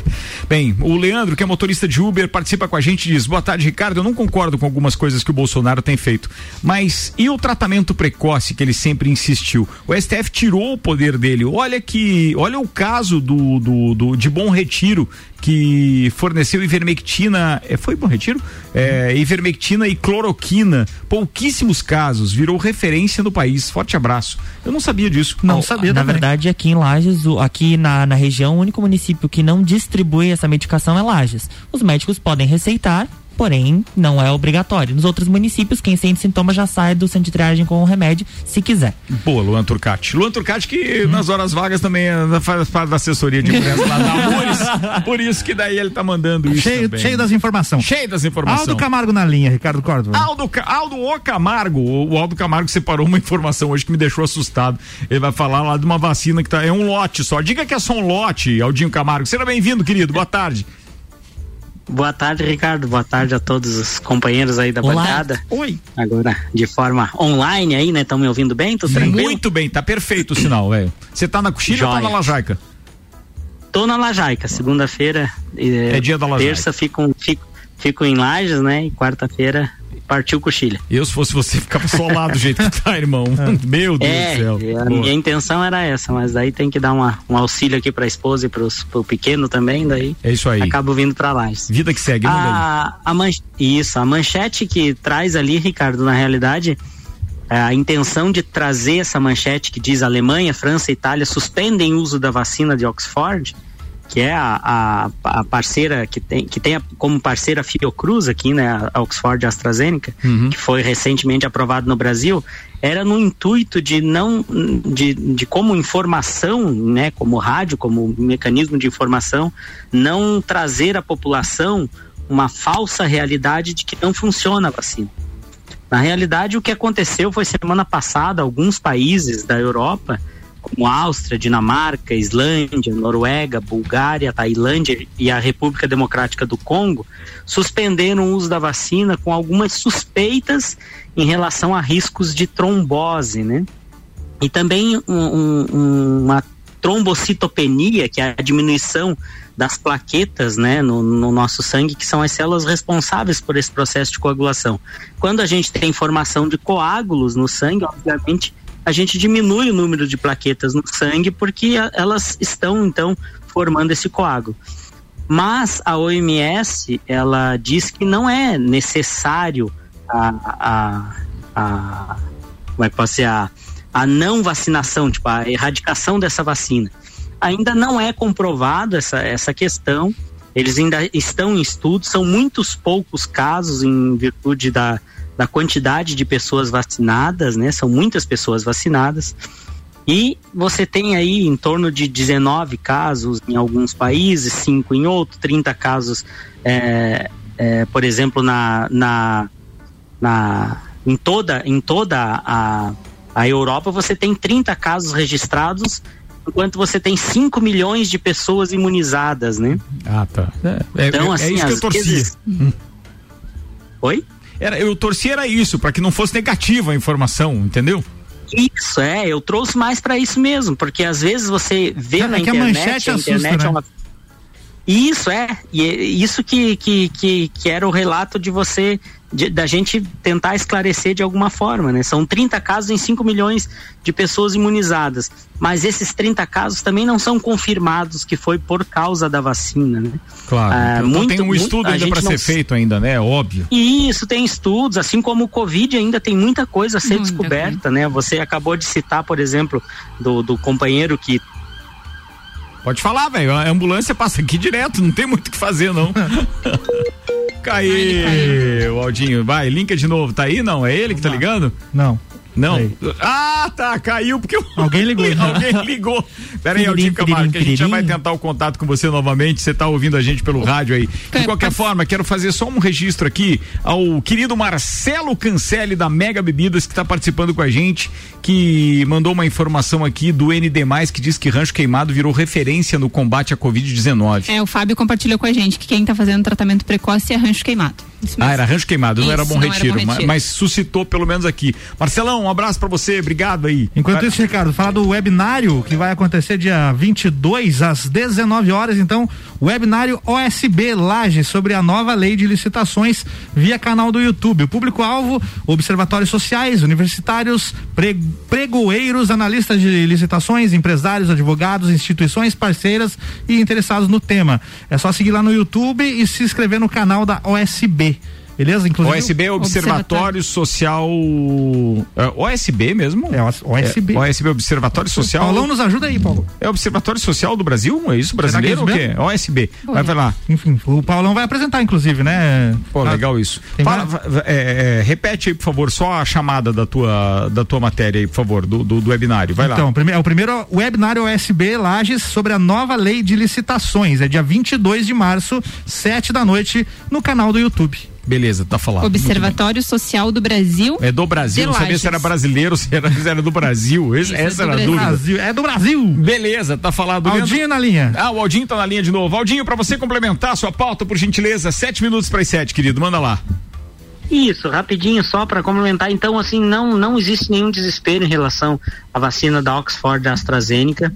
Bem, o Leandro, que é motorista de Uber, participa com a gente e diz: Boa tarde, Ricardo. Eu não concordo com algumas coisas que o Bolsonaro tem feito. Mas e o tratamento precoce que ele sempre insistiu? O STF tirou o poder dele. Olha que. Olha o caso do, do, do- de Bom Retiro, que forneceu ivermectina. É, foi Bom Retiro? É, ivermectina e cloroquina. Pouquíssimos casos. Virou referência no país. Forte abraço. Eu não sabia disso. Não sabia Na também. verdade, aqui em Lages, aqui na, na região, o único município que não distribui essa medicação é Lages. Os médicos podem receitar, porém não é obrigatório. Nos outros municípios, quem sente sintomas já sai do centro de triagem com o remédio, se quiser. Boa, Luan Turcati. Luan Turcati que nas horas vagas também eh, faz parte da assessoria de imprensa lá da Amores. Por isso que daí ele tá mandando isso Cheio, também. cheio das informações. Cheio das informações. Aldo Camargo na linha, Ricardo Córdova. Aldo, Aldo O Camargo, o Aldo Camargo separou uma informação hoje que me deixou assustado. Ele vai falar lá de uma vacina que tá, é um lote só. Diga que é só um lote, Aldinho Camargo. Seja bem-vindo, querido. Boa tarde. Boa tarde, Ricardo. Boa tarde a todos os companheiros aí da Olá. bancada. Oi. Agora, de forma online aí, né? Estão me ouvindo bem? Tudo tranquilo? Muito bem, tá perfeito o sinal, velho. Você tá na coxilha ou tá na lajaica? Tô na Lajaica. Segunda-feira. É dia da Lajaica. Terça fico, fico, fico em Lages, né? E quarta-feira partiu coxilha. Eu, se fosse você, ficava só lá do jeito que tá, irmão. Meu Deus É, do céu. a Boa. minha intenção era essa, mas daí tem que dar uma, um auxílio aqui pra esposa e pros, pro pequeno também, daí É isso aí. acabo vindo pra Lages. Vida que segue, aí. A, a man- Isso, a manchete que traz ali, Ricardo, na realidade, é a intenção de trazer essa manchete que diz Alemanha, França e Itália suspendem o uso da vacina de Oxford, que é a, a, a parceira que tem, que tem como parceira a Fiocruz aqui, né, a Oxford AstraZeneca, que foi recentemente aprovado no Brasil, era no intuito de não de, de como informação, né, como rádio, como mecanismo de informação, não trazer à população uma falsa realidade de que não funciona a vacina. Na realidade, o que aconteceu foi semana passada, alguns países da Europa, como Áustria, Dinamarca, Islândia, Noruega, Bulgária, Tailândia e a República Democrática do Congo, suspenderam o uso da vacina com algumas suspeitas em relação a riscos de trombose, né? E também um- um- uma trombocitopenia, que é a diminuição das plaquetas, né, no, no, nosso sangue, que são as células responsáveis por esse processo de coagulação. Quando a gente tem formação de coágulos no sangue, obviamente, a gente diminui o número de plaquetas no sangue porque a, elas estão, então, formando esse coágulo. Mas a OMS, ela diz que não é necessário a, a, a como é que pode ser a, a não vacinação, tipo, a erradicação dessa vacina. Ainda não é comprovado essa, essa questão, eles ainda estão em estudo, são muitos poucos casos em virtude da, da quantidade de pessoas vacinadas, né? São muitas pessoas vacinadas. E você tem aí em torno de 19 casos em alguns países, 5 em outros, 30 casos, é, é, por exemplo, na, na, na, em toda, em toda a, a Europa, você tem 30 casos registrados, enquanto você tem 5 milhões de pessoas imunizadas, né? Ah, tá. É, então, é, assim, é isso que eu torcia. Vezes... Oi? Era, eu torci era isso, para que não fosse negativa a informação, entendeu? Isso, é, eu trouxe mais para isso mesmo, porque às vezes você vê Cara, na a internet, manchete a assusta, internet né? é uma isso é, e é isso que, que, que, que era o relato de você, de- da gente tentar esclarecer de alguma forma, né? São 30 casos em 5 milhões de pessoas imunizadas, mas esses 30 casos também não são confirmados que foi por causa da vacina, né? Claro. Ah, então muito- tem um muito- estudo a ainda para não ser feito ainda, né? Óbvio. E isso tem estudos, assim como o Covid ainda tem muita coisa a ser descoberta, né? Você acabou de citar, por exemplo, do, do companheiro que Pode falar, velho. A ambulância passa aqui direto, não tem muito o que fazer, não. Caiu, Aldinho. Vai, linka de novo. Tá aí? Não? É ele que tá ligando? Não. Não. Ah, tá. Caiu porque. Alguém ligou. Alguém ligou. Pera aí, Aldinho Camargo, que a gente já vai tentar o contato com você novamente. Você tá ouvindo a gente pelo rádio aí. De qualquer forma, quero fazer só um registro aqui ao querido Marcelo Cancelli da Mega Bebidas, que tá participando com a gente, que mandou uma informação aqui do ND, que diz que Rancho Queimado virou referência no combate à Covid-19. É, o Fábio compartilhou com a gente que quem tá fazendo tratamento precoce é rancho queimado. Isso. Ah, era Rancho Queimado, não era Isso, Bom não era Retiro, Bom ma- Retiro. mas suscitou pelo menos aqui. Marcelão, um abraço pra você, obrigado aí. Enquanto Vai- isso, Ricardo, falar do webinário que vai acontecer dia 22 às 19 horas. Então, webinário OSB Laje sobre a nova lei de licitações via canal do YouTube. O público-alvo: observatórios sociais, universitários, pre- pregoeiros, analistas de licitações, empresários, advogados, instituições parceiras e interessados no tema. É só seguir lá no YouTube e se inscrever no canal da OSB. Beleza? Inclusive, OSB é Observatório Social. é, OSB mesmo? É, OSB. É, OSB Observatório Social. Paulão nos ajuda aí, Paulo. É Observatório Social do Brasil? É isso? Brasileiro ou o isso quê? mesmo? OSB. Vai, vai lá. Enfim, o Paulão vai apresentar, inclusive, né? Pô, legal isso. Fala, é, é, repete aí, por favor, só a chamada da tua, da tua matéria aí, por favor, do, do, do webinário. Vai então, lá. prime- é o primeiro webinário OSB Lages sobre a nova lei de licitações. É dia 22 de março, 7 da noite, no canal do YouTube. Beleza, tá falado. Observatório Social do Brasil. É do Brasil, de não sabia se era brasileiro, se era, se era do Brasil. Esse- é essa do era a Brasil. dúvida. Brasil, é do Brasil. Beleza, tá falado. Aldinho na linha. Ah, o Aldinho tá na linha de novo. Aldinho, pra você complementar a sua pauta, por gentileza, sete minutos para as sete, querido, manda lá. Isso, rapidinho só para complementar. Então, assim, não, não existe nenhum desespero em relação à vacina da Oxford da AstraZeneca.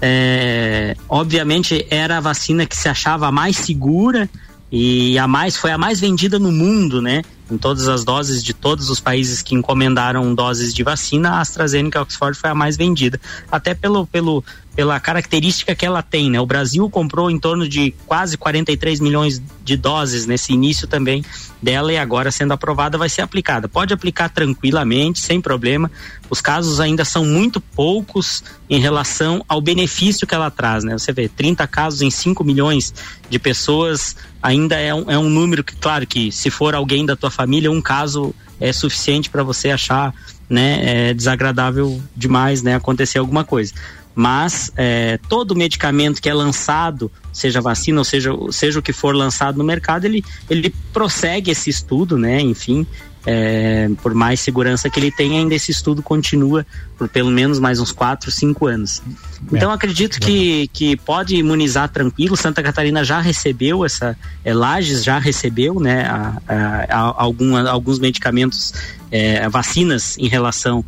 É, obviamente, era a vacina que se achava a mais segura e a mais foi a mais vendida no mundo, né? Em todas as doses de todos os países que encomendaram doses de vacina, a AstraZeneca Oxford foi a mais vendida. Até pelo, pelo, pela característica que ela tem, né? O Brasil comprou em torno de quase 43 milhões de doses nesse início também dela e agora sendo aprovada vai ser aplicada. Pode aplicar tranquilamente, sem problema. Os casos ainda são muito poucos em relação ao benefício que ela traz, né? Você vê, 30 casos em 5 milhões de pessoas ainda é um, é um número que, claro, que se for alguém da tua família, um caso é suficiente para você achar, né, é desagradável demais, né, acontecer alguma coisa. Mas é, todo medicamento que é lançado, seja vacina ou seja, seja o que for lançado no mercado, ele, ele prossegue esse estudo, né? Enfim, é, por mais segurança que ele tenha, ainda esse estudo continua por pelo menos mais uns 4, 5 anos. Então acredito que, que pode imunizar tranquilo. Santa Catarina já recebeu essa, é, Lages já recebeu, né, a, a- a- alguma- alguns medicamentos, é, vacinas em relação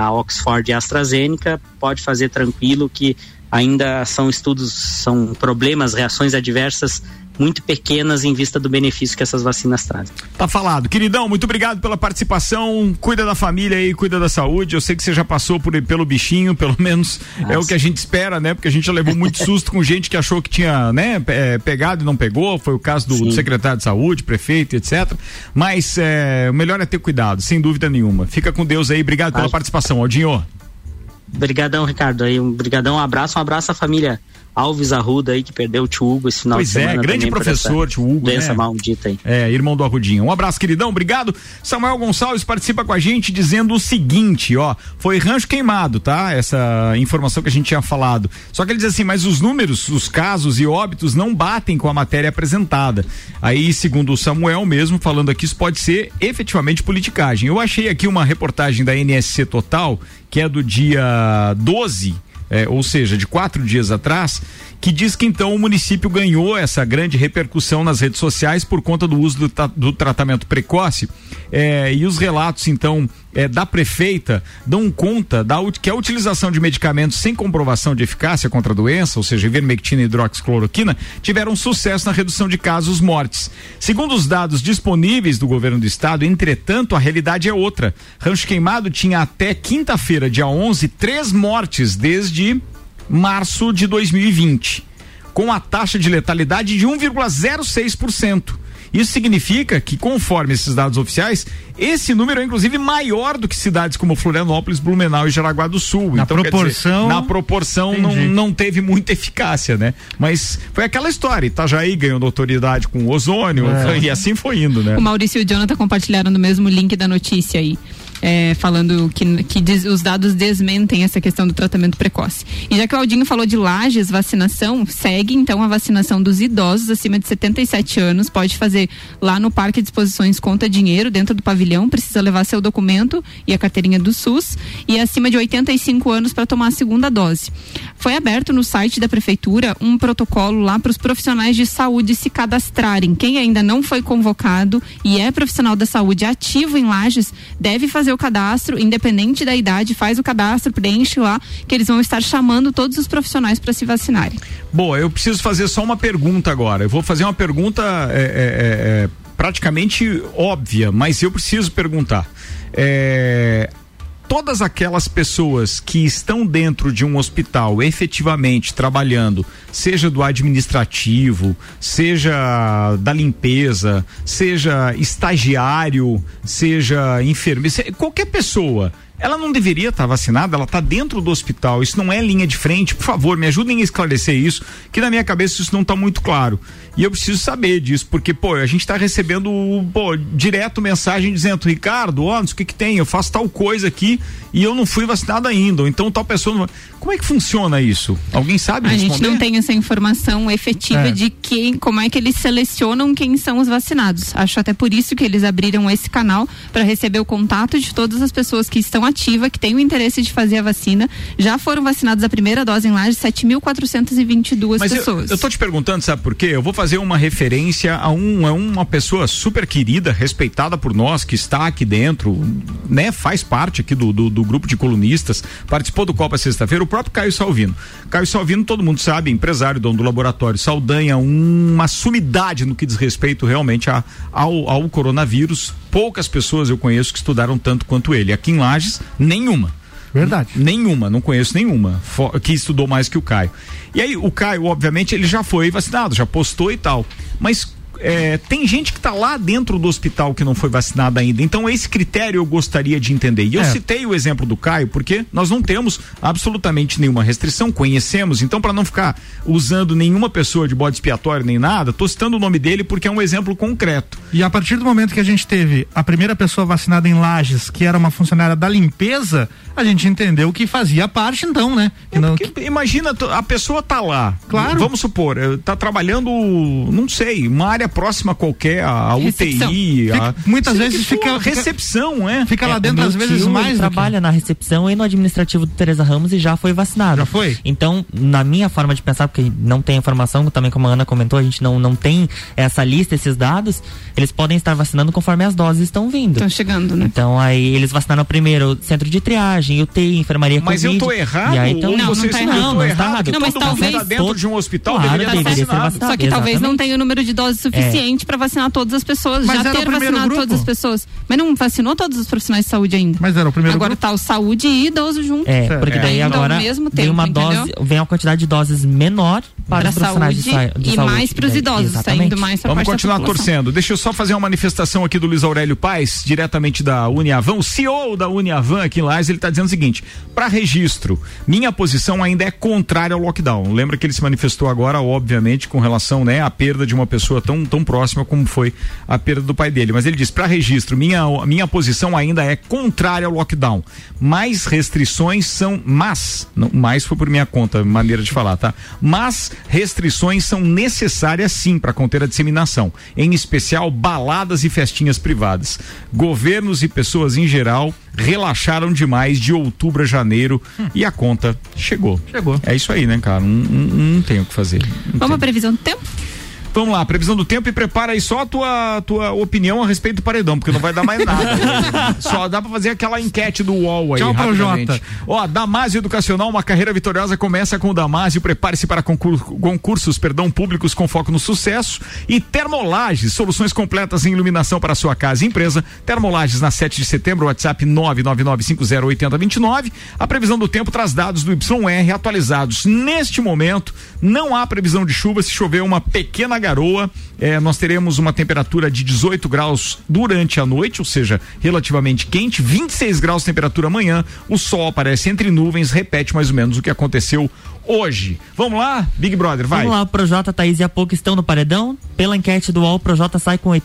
a Oxford e a AstraZeneca, pode fazer tranquilo que ainda são estudos, são problemas, reações adversas muito pequenas em vista do benefício que essas vacinas trazem. Tá falado. Queridão, muito obrigado pela participação. Cuida da família aí, cuida da saúde. Eu sei que você já passou por, pelo bichinho, pelo menos Nossa. é o que a gente espera, né? Porque a gente já levou muito susto com gente que achou que tinha, né, é, pegado e não pegou. Foi o caso do, do secretário de saúde, prefeito, etc. Mas é, o melhor é ter cuidado, sem dúvida nenhuma. Fica com Deus aí. Obrigado pela participação, Aldinho. Obrigadão, Ricardo. Aí, um brigadão, um abraço, um abraço à família Alves Arruda aí que perdeu o tio Hugo esse final pois de semana. Pois é, grande professor, tio Hugo. Doença né? maldita aí. É, irmão do Arrudinho. Um abraço, queridão, obrigado. Samuel Gonçalves participa com a gente dizendo o seguinte, ó, foi rancho queimado, tá? Essa informação que a gente tinha falado. Só que ele diz assim, mas os números, os casos e óbitos não batem com a matéria apresentada. Aí, segundo o Samuel mesmo, falando aqui, isso pode ser efetivamente politicagem. Eu achei aqui uma reportagem da NSC Total, que é do dia 12 é, ou seja, de quatro dias atrás, que diz que então o município ganhou essa grande repercussão nas redes sociais por conta do uso do, do tratamento precoce. É, e os relatos, então, é, da prefeita dão conta da, que a utilização de medicamentos sem comprovação de eficácia contra a doença, ou seja, ivermectina e hidroxicloroquina, tiveram sucesso na redução de casos mortes. Segundo os dados disponíveis do governo do estado, entretanto, a realidade é outra. Rancho Queimado tinha até quinta-feira, dia 11, três mortes desde março de 2020, com a taxa de letalidade de 1,06%. Isso significa que, conforme esses dados oficiais, esse número é inclusive maior do que cidades como Florianópolis, Blumenau e Jaraguá do Sul. Na então, proporção. Dizer, na proporção não, não teve muita eficácia, né? Mas foi aquela história. Itajaí ganhou autoridade com o ozônio é. e assim foi indo, né? O Maurício e o Jonathan compartilharam no mesmo link da notícia aí é, falando que, que diz, os dados desmentem essa questão do tratamento precoce. E já que o Aldinho falou de lajes, vacinação, segue então a vacinação dos idosos acima de 77 anos. Pode fazer lá no Parque de Exposições Conta Dinheiro, dentro do pavilhão, precisa levar seu documento e a carteirinha do SUS. E acima de 85 anos para tomar a segunda dose. Foi aberto no site da Prefeitura um protocolo lá para os profissionais de saúde se cadastrarem. Quem ainda não foi convocado e é profissional da saúde ativo em lajes deve fazer fazer o cadastro, independente da idade, faz o cadastro, preenche lá, que eles vão estar chamando todos os profissionais para se vacinarem. Boa, eu preciso fazer só uma pergunta agora. Eu vou fazer uma pergunta é, é, é, é praticamente óbvia, mas eu preciso perguntar. É, todas aquelas pessoas que estão dentro de um hospital efetivamente trabalhando, seja do administrativo, seja da limpeza, seja estagiário, seja enfermeiro, qualquer pessoa ela não deveria estar tá vacinada, ela está dentro do hospital. Isso não é linha de frente. Por favor, me ajudem a esclarecer isso, que na minha cabeça isso não está muito claro. E eu preciso saber disso, porque, pô, a gente está recebendo, pô, direto mensagem dizendo, Ricardo, ó, o que que tem, eu faço tal coisa aqui e eu não fui vacinado ainda, ou então tal pessoa não... Como é que funciona isso? Alguém sabe A responder? gente não tem essa informação efetiva é. de quem, como é que eles selecionam quem são os vacinados. Acho até por isso que eles abriram esse canal para receber o contato de todas as pessoas que estão ativas, que têm o interesse de fazer a vacina. Já foram vacinadas a primeira dose em Laje 7.422 pessoas. Eu, eu tô te perguntando, sabe por quê? Eu vou fazer uma referência a, um, a uma pessoa super querida, respeitada por nós, que está aqui dentro, né? Faz parte aqui do, do, do grupo de colunistas, participou do Copa sexta-feira próprio Caio Salvino. Caio Salvino, todo mundo sabe, empresário, dono do laboratório Saldanha, uma sumidade no que diz respeito realmente a, ao, ao coronavírus. Poucas pessoas eu conheço que estudaram tanto quanto ele. Aqui em Lages, nenhuma. Verdade. Nenhuma, não conheço nenhuma que estudou mais que o Caio. E aí, o Caio, obviamente, ele já foi vacinado, já postou e tal. Mas é, tem gente que está lá dentro do hospital que não foi vacinada ainda. Então, esse critério eu gostaria de entender. E eu é. citei o exemplo do Caio, porque nós não temos absolutamente nenhuma restrição, conhecemos. Então, para não ficar usando nenhuma pessoa de bode expiatório nem nada, tô citando o nome dele porque é um exemplo concreto. E a partir do momento que a gente teve a primeira pessoa vacinada em Lages, que era uma funcionária da limpeza, a gente entendeu que fazia parte, então, né? É não... Imagina, a pessoa tá lá. Claro. Vamos supor, eh, tá trabalhando, não sei, uma área próxima a qualquer, a, a. UTI. a- muitas vezes fica- fica- recepção, é. Fica lá É, dentro às vezes tio, mais do que- trabalha na recepção e no administrativo do Teresa Ramos e já foi vacinado. Já foi? Então, na minha forma de pensar, porque não tem informação, também como a Ana comentou, a gente não, não tem essa lista, esses dados, eles podem estar vacinando conforme as doses estão vindo. Estão chegando, né? Então, aí eles vacinaram primeiro centro de triagem, UTI, enfermaria Mas eu Covid. tô errado? E aí, então, Não, vocês não tá eu errado. tô Não, errado, tá que Não, mas todo mundo talvez- tá dentro de um hospital Claro, deveria estar deveria ser vacinado. vacinado. Só que talvez não tenha o número de doses suficiente pra vacinar todas as pessoas. Mas já ter vacinado grupo. todas as pessoas. Mas não vacinou todos os profissionais de saúde ainda. Mas era o primeiro Agora grupo. tá o saúde e idoso junto. É, porque daí ao agora mesmo vem tempo, uma entendeu? dose, vem uma quantidade de doses menor para Pra os profissionais de, saúde sa de e saúde. mais pros Daí- idosos, exatamente. saindo mais pra Vamos continuar torcendo. Deixa eu só fazer uma manifestação aqui do Luiz Aurélio Paes, diretamente da Uniavan. O CEO da Uniavan aqui em Lages, ele está dizendo o seguinte: para registro, minha posição ainda é contrária ao lockdown. Lembra que ele se manifestou agora, obviamente, com relação né, à perda de uma pessoa tão, tão próxima como foi a perda do pai dele. Mas ele diz: para registro, minha, minha posição ainda é contrária ao lockdown. Mais restrições são, mas, não, mais foi por minha conta, maneira de falar, tá? Mas restrições são necessárias sim para conter a disseminação, em especial baladas e festinhas privadas. Governos e pessoas em geral relaxaram demais de outubro a janeiro e a conta chegou. Chegou. É isso aí, né, cara? Não, não, não tem o que fazer. Vamos à previsão do tempo? Vamos lá, previsão do tempo e prepara aí só a tua, tua opinião a respeito do paredão, porque não vai dar mais nada. só dá pra fazer aquela enquete do UOL aí. Tchau. Projota. Ó, Damásio Educacional, uma carreira vitoriosa começa com o Damásio. Prepare-se para concur- concursos, perdão, públicos com foco no sucesso. E Termolages, soluções completas em iluminação para sua casa e empresa. Termolages na 7 de setembro, WhatsApp 999508029. A previsão do tempo traz dados do YR atualizados. Neste momento, não há previsão de chuva. Se chover uma pequena garoa, eh, nós teremos uma temperatura de 18 graus durante a noite, ou seja, relativamente quente, 26 graus de temperatura amanhã. O sol aparece entre nuvens, repete mais ou menos o que aconteceu hoje. Vamos lá, Big Brother, vai. Vamos lá, o Projota, Thaís e a pouco estão no paredão. Pela enquete do UOL, o Projota sai com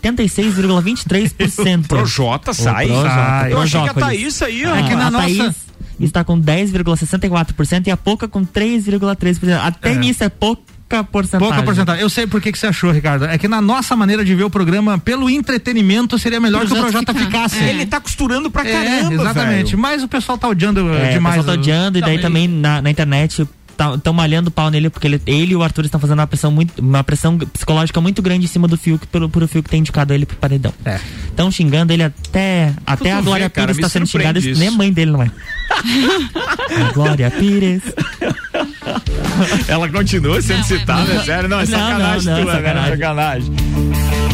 86,23%. Projota sai? O Projota, Sai. Eu achei que a. Thaís saía. Ah, É que na a nossa- Thaís está com 10,64% e a Pouca com 3,3%. Até É. nisso é pouca porcentagem. Pouca porcentagem. Eu sei por que que você achou, Ricardo. É que na nossa maneira de ver o programa, pelo entretenimento, seria melhor que o Projota ficar. ficasse. É. Ele tá costurando pra É, caramba, exatamente. velho. Mas o pessoal tá odiando eh, É, demais. o pessoal tá odiando e daí também na, na internet estão malhando o pau nele porque ele, ele e o Arthur estão fazendo uma pressão muito uma pressão psicológica muito grande em cima do Fiuk pelo por o Fiuk ter indicado ele pro paredão. É. Estão xingando ele até até a Glória Pires está sendo xingada, surpreende nem a isso. mãe dele não é. a Glória Pires. Ela continua sendo citada, é sério? Não, é Não, sacanagem não, não, tua, né? sacanagem. sacanagem.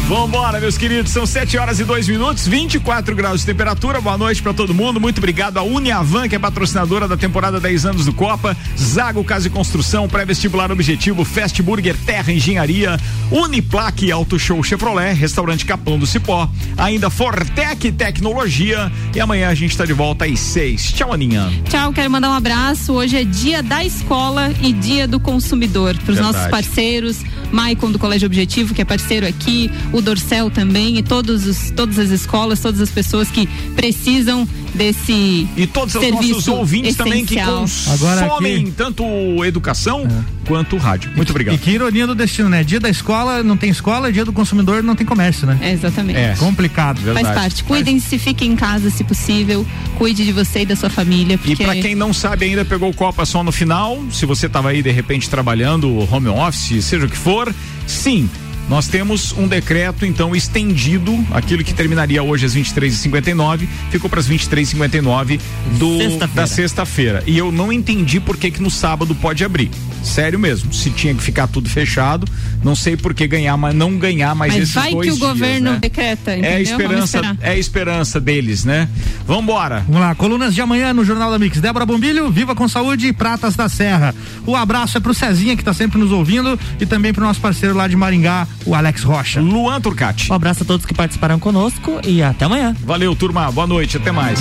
Vambora, meus queridos, são 7 horas e 2 minutos, 24 graus de temperatura. Boa noite pra todo mundo. Muito obrigado à Uniavan, que é patrocinadora da temporada 10 anos do Copa, Zago Casa e Construção, pré-vestibular Objetivo, Fast Burger, Terra Engenharia, Uniplaque Auto Show Chevrolet, Restaurante Capão do Cipó, ainda Fortec Tecnologia. E amanhã a gente tá de volta às 6. Tchau, Aninha. Tchau, quero mandar um abraço. Hoje é dia da escola e dia do consumidor. Para os Verdade. nossos parceiros, Maicon do Colégio Objetivo, que é parceiro aqui, o Dorcel também, e todos os, todas as escolas, todas as pessoas que precisam desse E todos os serviço nossos ouvintes também que essencial. consomem tanto educação quanto rádio. Muito obrigado. E que ironia do destino, né? Dia da escola não tem escola, dia do consumidor não tem comércio, né? É, exatamente. É. Complicado. Faz parte. Cuidem-se, fiquem em casa se possível. Cuide de você e da sua família. E Porque pra quem não sabe ainda, pegou o Copa só no final. Se você tava aí de repente trabalhando home office, seja o que for, sim. Nós temos um decreto, então, estendido, aquilo que terminaria hoje às 23h59, ficou para as 23h59 do Sexta-feira. da sexta-feira. E eu não entendi por que, que no sábado pode abrir. Sério mesmo. Se tinha que ficar tudo fechado, não sei por que ganhar, mas não ganhar mais Mas esses vai dois que o dias, governo né? decreta, entendeu? É a esperança, é a esperança deles, né? Vambora. Vamos lá, colunas de amanhã no Jornal da Mix. Débora Bombilho, Viva com Saúde e Pratas da Serra. O abraço é pro Cezinha, que tá sempre nos ouvindo, e também pro nosso parceiro lá de Maringá, o Alex Rocha. Luan Turcati. Um abraço a todos que participaram conosco e até amanhã. Valeu, turma. Boa noite. Até mais.